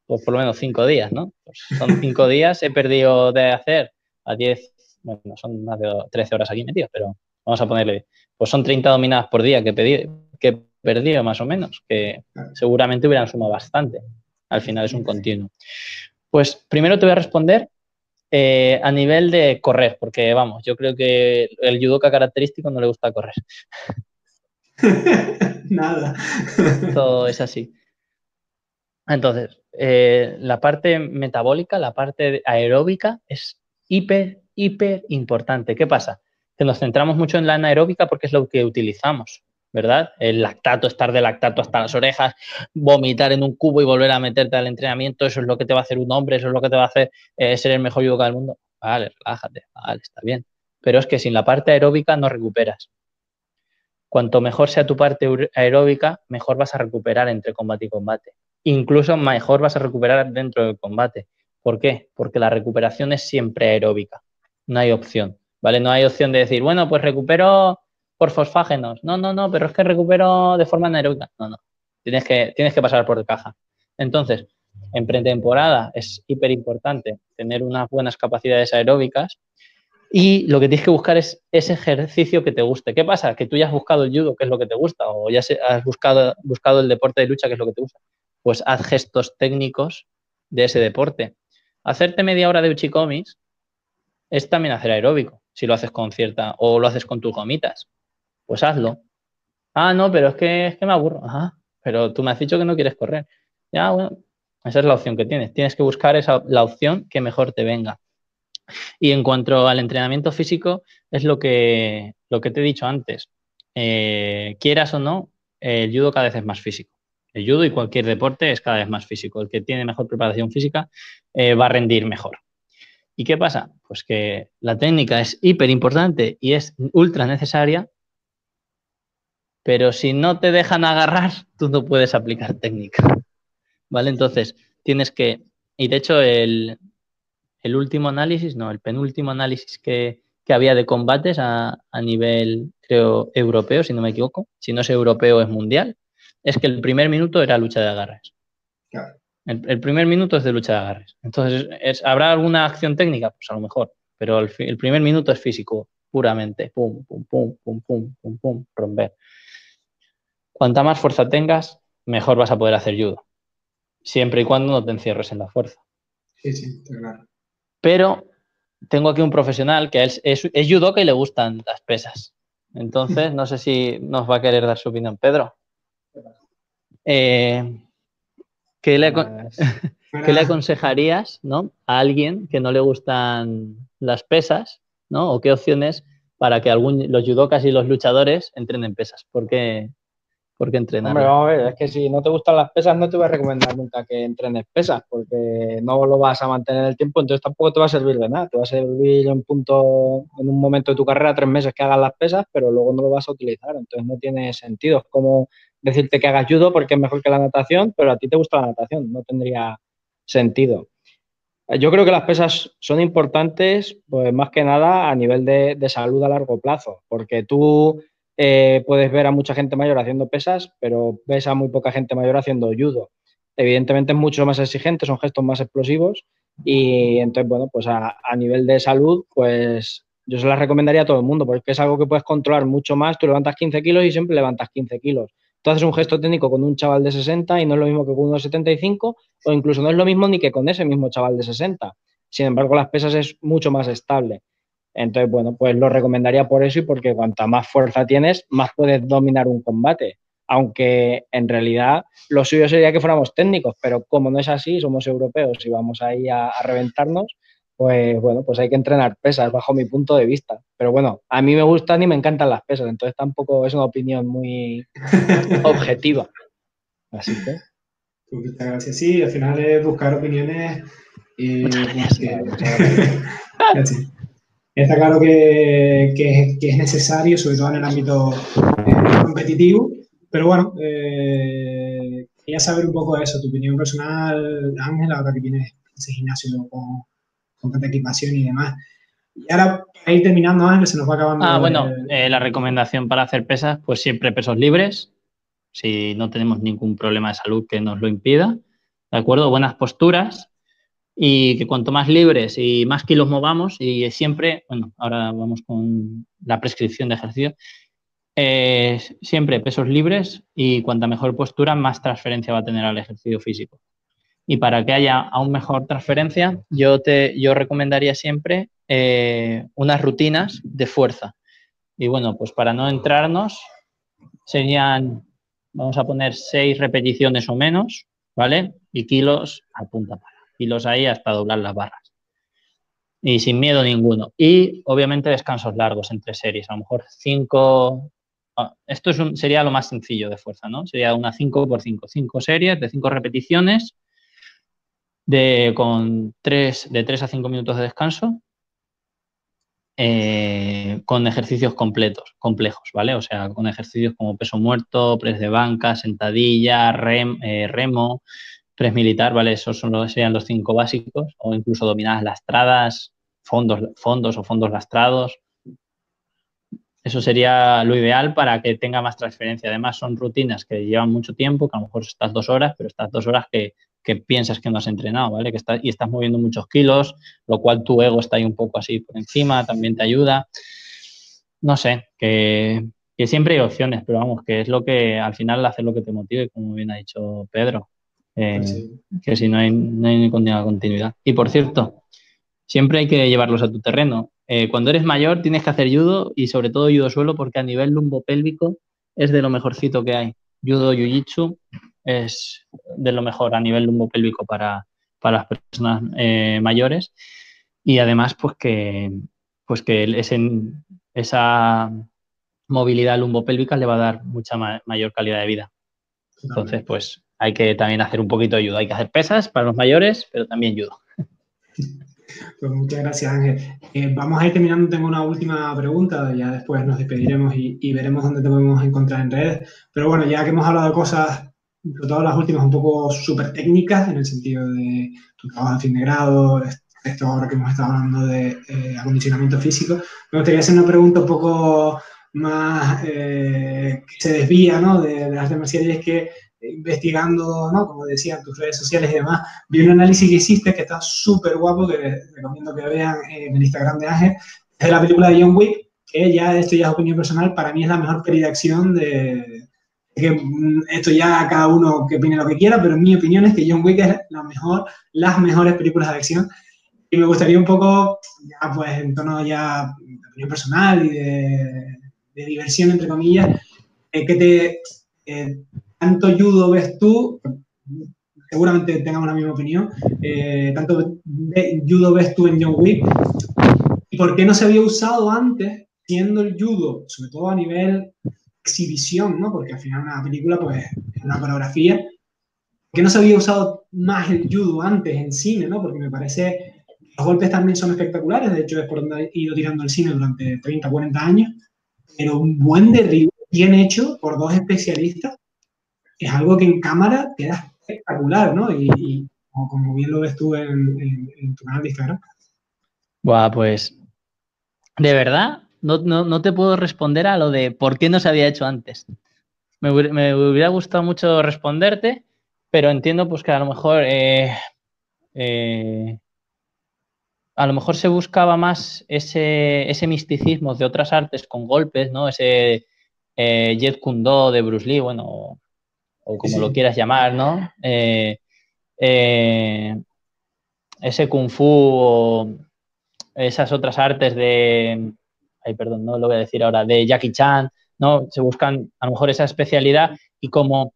Speaker 2: pues por lo menos cinco días, ¿no? Pues son cinco días, he perdido de hacer a diez, bueno, son más de 13 horas aquí metidos, pero vamos a ponerle, pues son 30 dominadas por día que, pedí, que he perdido más o menos, que seguramente hubieran sumado bastante al final es un continuo. Pues primero te voy a responder Eh, a nivel de correr, porque vamos, yo creo que el judoka característico no le gusta correr.
Speaker 1: Nada.
Speaker 2: Todo es así. Entonces, eh, la parte metabólica, la parte aeróbica es hiper, hiper importante. ¿Qué pasa? Que nos centramos mucho en la anaeróbica porque es lo que utilizamos, ¿verdad? El lactato, estar de lactato hasta las orejas, vomitar en un cubo y volver a meterte al entrenamiento, eso es lo que te va a hacer un hombre, eso es lo que te va a hacer eh, ser el mejor yoga del mundo. Vale, relájate, vale, está bien. Pero es que sin la parte aeróbica no recuperas. Cuanto mejor sea tu parte aeróbica, mejor vas a recuperar entre combate y combate. Incluso mejor vas a recuperar dentro del combate. ¿Por qué? Porque la recuperación es siempre aeróbica. No hay opción, ¿vale? No hay opción de decir, bueno, pues recupero por fosfágenos. No, no, no, pero es que recupero de forma anaeróbica. No, no. Tienes que, tienes que pasar por caja. Entonces, en pretemporada es hiper importante tener unas buenas capacidades aeróbicas y lo que tienes que buscar es ese ejercicio que te guste. ¿Qué pasa? Que tú ya has buscado el judo, que es lo que te gusta, o ya has buscado, buscado el deporte de lucha, que es lo que te gusta. Pues haz gestos técnicos de ese deporte. Hacerte media hora de uchikomis es también hacer aeróbico, si lo haces con cierta, o lo haces con tus gomitas. Pues hazlo. Ah, no, pero es que, es que me aburro. Ajá, pero tú me has dicho que no quieres correr. Ya, bueno, esa es la opción que tienes. Tienes que buscar esa, la opción que mejor te venga. Y en cuanto al entrenamiento físico, es lo que, lo que te he dicho antes. Eh, quieras o no, el judo cada vez es más físico. El judo y cualquier deporte es cada vez más físico. El que tiene mejor preparación física eh, va a rendir mejor. ¿Y qué pasa? Pues que la técnica es hiper importante y es ultra necesaria, pero si no te dejan agarrar, tú no puedes aplicar técnica. ¿Vale? Entonces, tienes que, y de hecho el, el último análisis, no, el penúltimo análisis que, había de combates a, nivel, creo, europeo, si no me equivoco, si no es europeo es mundial, es que el primer minuto era lucha de agarres. El, primer minuto es de lucha de agarres. Entonces, es, ¿habrá alguna acción técnica? Pues a lo mejor, pero el, el, primer minuto es físico, puramente. Pum, pum, pum, pum, pum, pum, pum, romper. Cuanta más fuerza tengas, mejor vas a poder hacer judo. Siempre y cuando no te encierres en la fuerza.
Speaker 1: Sí, sí, claro.
Speaker 2: Pero tengo aquí un profesional que es, es, es judoka y le gustan las pesas. Entonces, no sé si nos va a querer dar su opinión. Pedro, eh, ¿qué, le, le, aconsejarías ¿no? a alguien que no le gustan las pesas? ¿no? ¿O qué opciones para que algún, los judokas y los luchadores entren en pesas? ¿Por qué, porque entrenar.
Speaker 3: Hombre, vamos a ver, es que si no te gustan las pesas, no te voy a recomendar nunca que entrenes pesas, porque no lo vas a mantener el tiempo, entonces tampoco te va a servir de nada. Te va a servir en punto, en un momento de tu carrera, tres meses que hagas las pesas, pero luego no lo vas a utilizar, entonces no tiene sentido. Es como decirte que hagas judo porque es mejor que la natación, pero a ti te gusta la natación, no tendría sentido. Yo creo que las pesas son importantes, pues más que nada a nivel de, de salud a largo plazo, porque tú eh, puedes ver a mucha gente mayor haciendo pesas, pero ves a muy poca gente mayor haciendo judo. Evidentemente es mucho más exigente, son gestos más explosivos y entonces, bueno, pues a, nivel de salud, pues yo se las recomendaría a todo el mundo porque es algo que puedes controlar mucho más. Tú levantas 15 kilos y siempre levantas 15 kilos. Tú haces un gesto técnico con un chaval de 60 y no es lo mismo que con uno de 75 o incluso no es lo mismo ni que con ese mismo chaval de 60. Sin embargo, las pesas es mucho más estable. Entonces, bueno, pues lo recomendaría por eso y porque cuanta más fuerza tienes, más puedes dominar un combate. Aunque en realidad lo suyo sería que fuéramos técnicos, pero como no es así, somos europeos y vamos ahí a, reventarnos, pues bueno, pues hay que entrenar pesas bajo mi punto de vista. Pero bueno, a mí me gustan y me encantan las pesas, entonces tampoco es una opinión muy objetiva. Así que.
Speaker 1: Muchas gracias. Sí, al final es buscar opiniones y. Está claro que, es, necesario, sobre todo en el ámbito eh, competitivo, pero bueno, eh, quería saber un poco de eso, tu opinión personal, Ángel, ahora que tienes ese gimnasio con, con tanta equipación y demás. Y ahora, para ir terminando, Ángel, se nos va acabando.
Speaker 2: Ah, bueno, eh, la recomendación para hacer pesas, pues siempre pesos libres, si no tenemos ningún problema de salud que nos lo impida, ¿de acuerdo? Buenas posturas, y que cuanto más libres y más kilos movamos y siempre, bueno, ahora vamos con la prescripción de ejercicio, eh, siempre pesos libres y cuanta mejor postura, más transferencia va a tener al ejercicio físico. Y para que haya aún mejor transferencia, yo, te, yo recomendaría siempre eh, unas rutinas de fuerza. Y bueno, pues para no entrarnos, serían, vamos a poner seis repeticiones o menos, ¿vale? Y kilos a punta. Kilos ahí hasta doblar las barras. Y sin miedo ninguno. Y obviamente descansos largos entre series. A lo mejor cinco. Ah, esto es sería lo más sencillo de fuerza, ¿no? Sería una 5 por 5. Cinco series de cinco repeticiones de, con tres, de 3 a 5 minutos de descanso eh, con ejercicios completos, complejos, ¿vale? O sea, con ejercicios como peso muerto, press de banca, sentadilla, rem, eh, remo, press militar, ¿vale? Esos son serían los cinco básicos, o incluso dominadas lastradas, fondos, fondos o fondos lastrados. Eso sería lo ideal para que tenga más transferencia. Además, son rutinas que llevan mucho tiempo, que a lo mejor estás dos horas, pero estas dos horas que que piensas que no has entrenado, ¿vale? Que estás, y estás moviendo muchos kilos, lo cual tu ego está ahí un poco así por encima, también te ayuda. No sé, que, siempre hay opciones, pero vamos, que es lo que al final hace lo que te motive, como bien ha dicho Pedro. Eh, que si no hay, no hay continuidad. Y por cierto, siempre hay que llevarlos a tu terreno. Eh, cuando eres mayor tienes que hacer judo y sobre todo judo suelo porque a nivel lumbopélvico es de lo mejorcito que hay. Judo, jiu-jitsu es de lo mejor a nivel lumbopélvico para, para las personas eh, mayores y además pues que, pues que esa movilidad lumbopélvica le va a dar mucha mayor calidad de vida. Entonces pues hay que también hacer un poquito de judo, hay que hacer pesas para los mayores, pero también judo.
Speaker 1: Pues muchas gracias, Ángel. Eh, vamos a ir terminando. Tengo una última pregunta, ya después nos despediremos y, y, veremos dónde te podemos encontrar en redes. Pero bueno, ya que hemos hablado de cosas sobre todo las últimas un poco súper técnicas, en el sentido de tu trabajo de fin de grado, esto ahora que hemos estado hablando de eh, acondicionamiento físico, me gustaría hacer una pregunta un poco más eh, que se desvía ¿no? de, las artes marciales, es que investigando, ¿no? como decía, tus redes sociales y demás, vi un análisis que hiciste que está súper guapo, que recomiendo que vean en el Instagram de Ángel, es de la película de John Wick, que ya, esto ya es opinión personal, para mí es la mejor peli de acción de, que mm, esto ya cada uno que opine lo que quiera, pero mi opinión es que John Wick es la mejor, las mejores películas de acción. Y me gustaría un poco, ya pues en tono ya de opinión personal y de, diversión, entre comillas, eh, que te, eh, tanto judo ves tú, seguramente tengamos la misma opinión, eh, tanto judo ves tú en John Wick, y por qué no se había usado antes, siendo el judo, sobre todo a nivel exhibición, ¿no? Porque al final una película, pues, es una coreografía. Que no se había usado más el judo antes en cine, ¿no? Porque me parece los golpes también son espectaculares, de hecho es por donde he ido tirando el cine durante 30, 40 años, pero un buen derribo bien hecho por dos especialistas es algo que en cámara queda espectacular, ¿no? Y, como bien lo ves tú en, tu canal de Instagram.
Speaker 2: Buah, pues de verdad no, te puedo responder a lo de por qué no se había hecho antes. Me, hubiera gustado mucho responderte, pero entiendo pues que a lo mejor eh, eh, a lo mejor se buscaba más ese, ese, misticismo de otras artes con golpes, ¿no? Ese eh, Jet Kundo de Bruce Lee, bueno, o, como lo quieras llamar, ¿no? ese Kung Fu o esas otras artes de, ay, perdón, no lo voy a decir ahora, de Jackie Chan, ¿no? Se buscan a lo mejor esa especialidad y como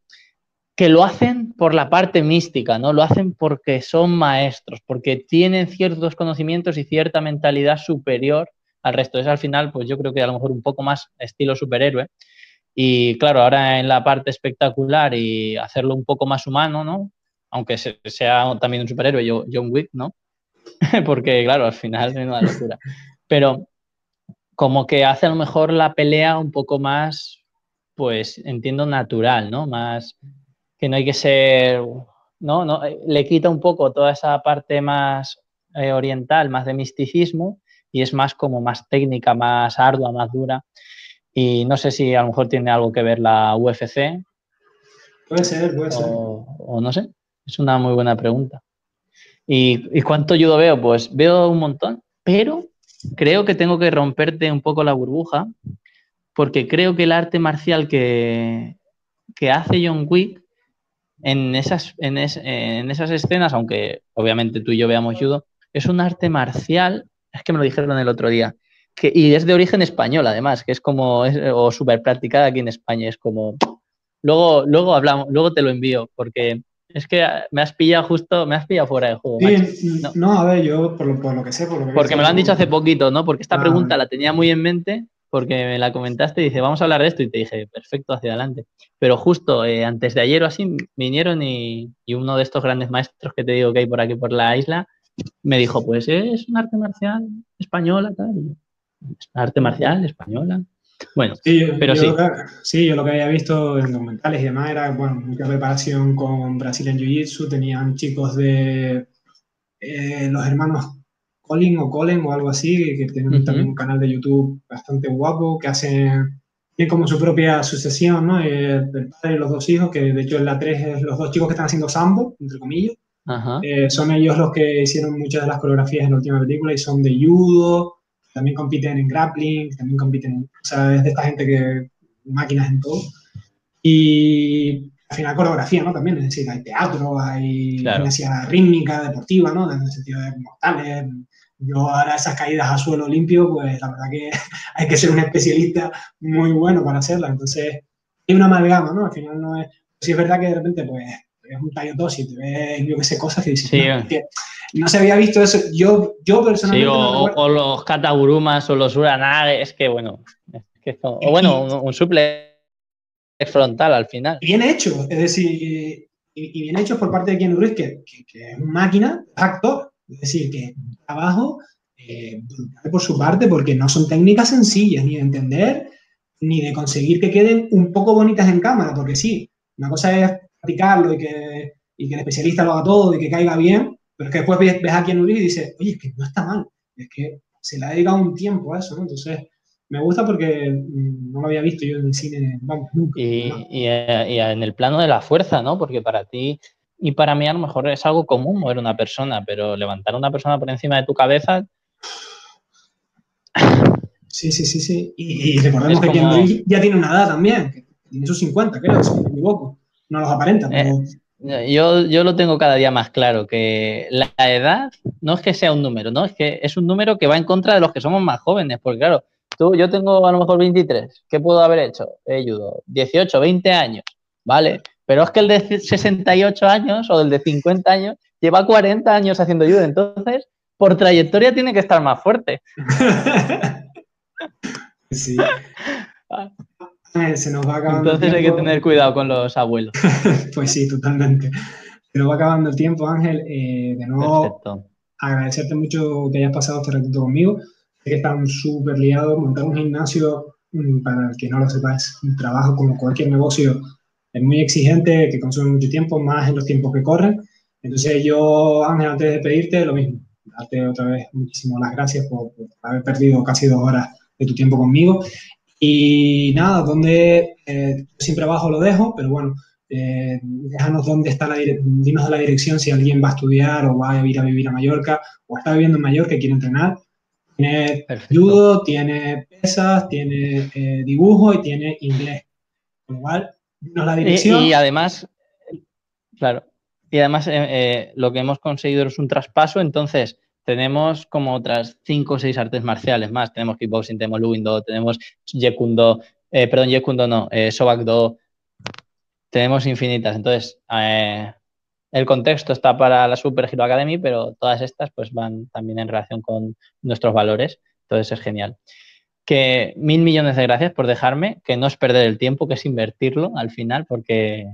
Speaker 2: que lo hacen por la parte mística, ¿no? Lo hacen porque son maestros, porque tienen ciertos conocimientos y cierta mentalidad superior al resto. Es al final, pues yo creo que a lo mejor un poco más estilo superhéroe. Y claro, ahora en la parte espectacular y hacerlo un poco más humano, ¿no? Aunque sea también un superhéroe, John Wick, ¿no? porque claro, al final es una locura. Pero como que hace a lo mejor la pelea un poco más, pues entiendo, natural, ¿no? Más que no hay que ser, ¿no? no eh, le quita un poco toda esa parte más eh, oriental, más de misticismo, y es más como más técnica, más ardua, más dura. Y no sé si a lo mejor tiene algo que ver la UFC.
Speaker 1: Puede ser, puede ser.
Speaker 2: O, no sé, es una muy buena pregunta. ¿Y, ¿Y cuánto judo veo? Pues veo un montón, pero creo que tengo que romperte un poco la burbuja, porque creo que el arte marcial que, que hace John Wick en esas, en, esas escenas, aunque obviamente tú y yo veamos judo, es un arte marcial, es que me lo dijeron el otro día, que, y es de origen español además, que es como, o súper practicada aquí en España, es como, luego, luego hablamos, luego te lo envío, porque es que me has pillado justo, me has pillado fuera de juego.
Speaker 1: Sí, no. a ver, yo por lo, que sé, por lo que
Speaker 2: Porque me lo han dicho hace poquito, ¿no? Porque esta pregunta la tenía muy en mente, porque me la comentaste y dice, vamos a hablar de esto, y te dije, perfecto, hacia adelante. Pero justo eh, antes de ayer o así, vinieron y, uno de estos grandes maestros que te digo que hay por aquí por la isla, me dijo, pues es un arte marcial española, tal. Arte marcial española. Bueno, sí, pero sí.
Speaker 1: sí, yo lo que había visto en documentales y demás era, bueno, mucha preparación con Brazilian Jiu-Jitsu, tenían chicos de eh, los hermanos Colin o Colin o algo así, que tienen también un canal de YouTube bastante guapo, que hacen, tienen como su propia sucesión, ¿no? Eh, el padre y los dos hijos, que de hecho en la 3 es los dos chicos que están haciendo sambo, entre comillas. Eh, son ellos los que hicieron muchas de las coreografías en la última película y son de judo, también compiten en grappling, también compiten, en, o sea, es de esta gente que máquinas en todo. Y al final coreografía, ¿no? También, es decir, hay teatro, hay claro. rítmica, deportiva, ¿no? En el sentido de mortales. Yo ahora esas caídas a suelo limpio, pues la verdad que hay que ser un especialista muy bueno para hacerlas. Entonces, hay una amalgama, ¿no? Al final no es... Si es verdad que de repente, pues, es un tallo tos y te ves, yo qué sé, cosas que dices, no se había visto eso. Yo, yo personalmente.
Speaker 2: o, los katagurumas o los uranage, es que bueno. o bueno, un, suple frontal al final.
Speaker 1: Bien hecho, es decir, y, bien hecho por parte de Keanu Reeves, que, que, es máquina, actor. Es decir, que trabajo eh, por su parte, porque no son técnicas sencillas ni de entender ni de conseguir que queden un poco bonitas en cámara, porque sí, una cosa es practicarlo y que, y que el especialista lo haga todo y que caiga bien, pero es que después ves, a quien Uri y dices, oye, es que no está mal, es que se le ha dedicado un tiempo a eso, ¿no? Entonces, me gusta porque mm, no lo había visto yo en el cine, vamos, nunca.
Speaker 2: Y, y, en el plano de la fuerza, ¿no? Porque para ti y para mí a lo mejor es algo común mover una persona, pero levantar a una persona por encima de tu cabeza...
Speaker 1: Sí, sí, sí, sí. Y, recordemos que como... ya tiene una edad también, que tiene sus 50, creo, si no me equivoco. No los aparenta, pero... Eh,
Speaker 2: yo, yo lo tengo cada día más claro, que la edad no es que sea un número, ¿no? Es que es un número que va en contra de los que somos más jóvenes, porque claro, tú, yo tengo a lo mejor 23, ¿qué puedo haber hecho? He ayudado 18, 20 años, ¿vale? Pero es que el de 68 años o el de 50 años lleva 40 años haciendo ayuda, entonces por trayectoria tiene que estar más fuerte.
Speaker 1: sí. Ah. Se nos va
Speaker 2: acabando. Entonces hay que tener cuidado con los abuelos.
Speaker 1: pues sí, totalmente. Se nos va acabando el tiempo, Ángel. Eh, de nuevo, agradecerte mucho que hayas pasado este ratito conmigo. Sé que están súper liados. Montar un gimnasio, mm, para el que no lo sepa, es un trabajo como cualquier negocio. Es muy exigente, que consume mucho tiempo, más en los tiempos que corren. Entonces yo, Ángel, antes de pedirte, lo mismo. Darte otra vez muchísimas las gracias por, por haber perdido casi dos horas de tu tiempo conmigo y nada, donde eh, siempre abajo lo dejo, pero bueno, eh, déjanos dónde está la dinos de la dirección si alguien va a estudiar o va a ir a vivir a Mallorca o está viviendo en Mallorca y quiere entrenar. Tiene judo, tiene pesas, tiene eh, dibujo y tiene inglés. Con lo cual, dinos la dirección.
Speaker 2: Y, además, claro, y además eh, lo que hemos conseguido es un traspaso, entonces tenemos como otras cinco o seis artes marciales más. Tenemos kickboxing, tenemos luindo, tenemos yekundo, eh, perdón, yekundo no, eh, sobakdo, tenemos infinitas. Entonces, eh, el contexto está para la Super Hero Academy, pero todas estas pues van también en relación con nuestros valores. Entonces es genial. Que mil millones de gracias por dejarme, que no es perder el tiempo, que es invertirlo al final, porque,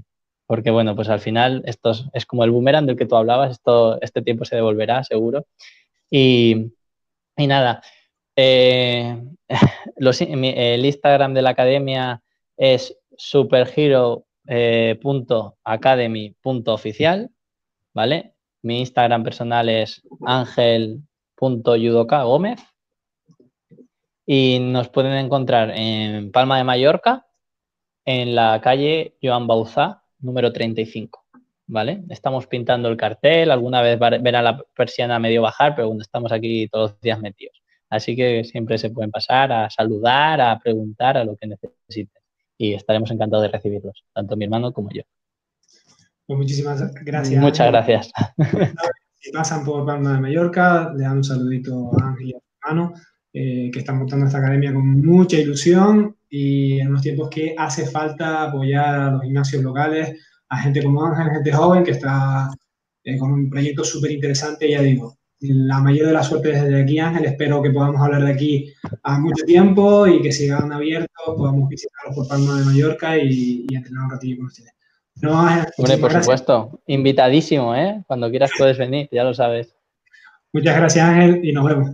Speaker 2: porque bueno, pues al final esto es, como el boomerang del que tú hablabas, esto, este tiempo se devolverá seguro. Y, nada, eh, el Instagram de la academia es superhero.academy.oficial, ¿vale? Mi Instagram personal es angel.yudoka Gómez. Y nos pueden encontrar en Palma de Mallorca, en la calle Joan Bauzá, número 35. ¿Vale? Estamos pintando el cartel, alguna vez verá la persiana medio bajar, pero bueno, estamos aquí todos los días metidos. Así que siempre se pueden pasar a saludar, a preguntar, a lo que necesiten. Y estaremos encantados de recibirlos, tanto mi hermano como yo.
Speaker 1: Pues muchísimas gracias.
Speaker 2: Muchas gracias.
Speaker 1: Si pasan por Palma de Mallorca, le dan un saludito a Ángel y a hermano, eh, que están montando esta academia con mucha ilusión y en unos tiempos que hace falta apoyar a los gimnasios locales, a gente como Ángel, gente joven que está eh, con un proyecto súper interesante, ya digo. La mayor de las suertes desde aquí, Ángel. Espero que podamos hablar de aquí a mucho tiempo y que sigan abiertos, podamos visitarlos por Palma de Mallorca y, y entrenar un ratillo con ustedes.
Speaker 2: No, Hombre, por supuesto. Invitadísimo, ¿eh? Cuando quieras puedes venir, ya lo sabes.
Speaker 1: Muchas gracias, Ángel, y nos vemos.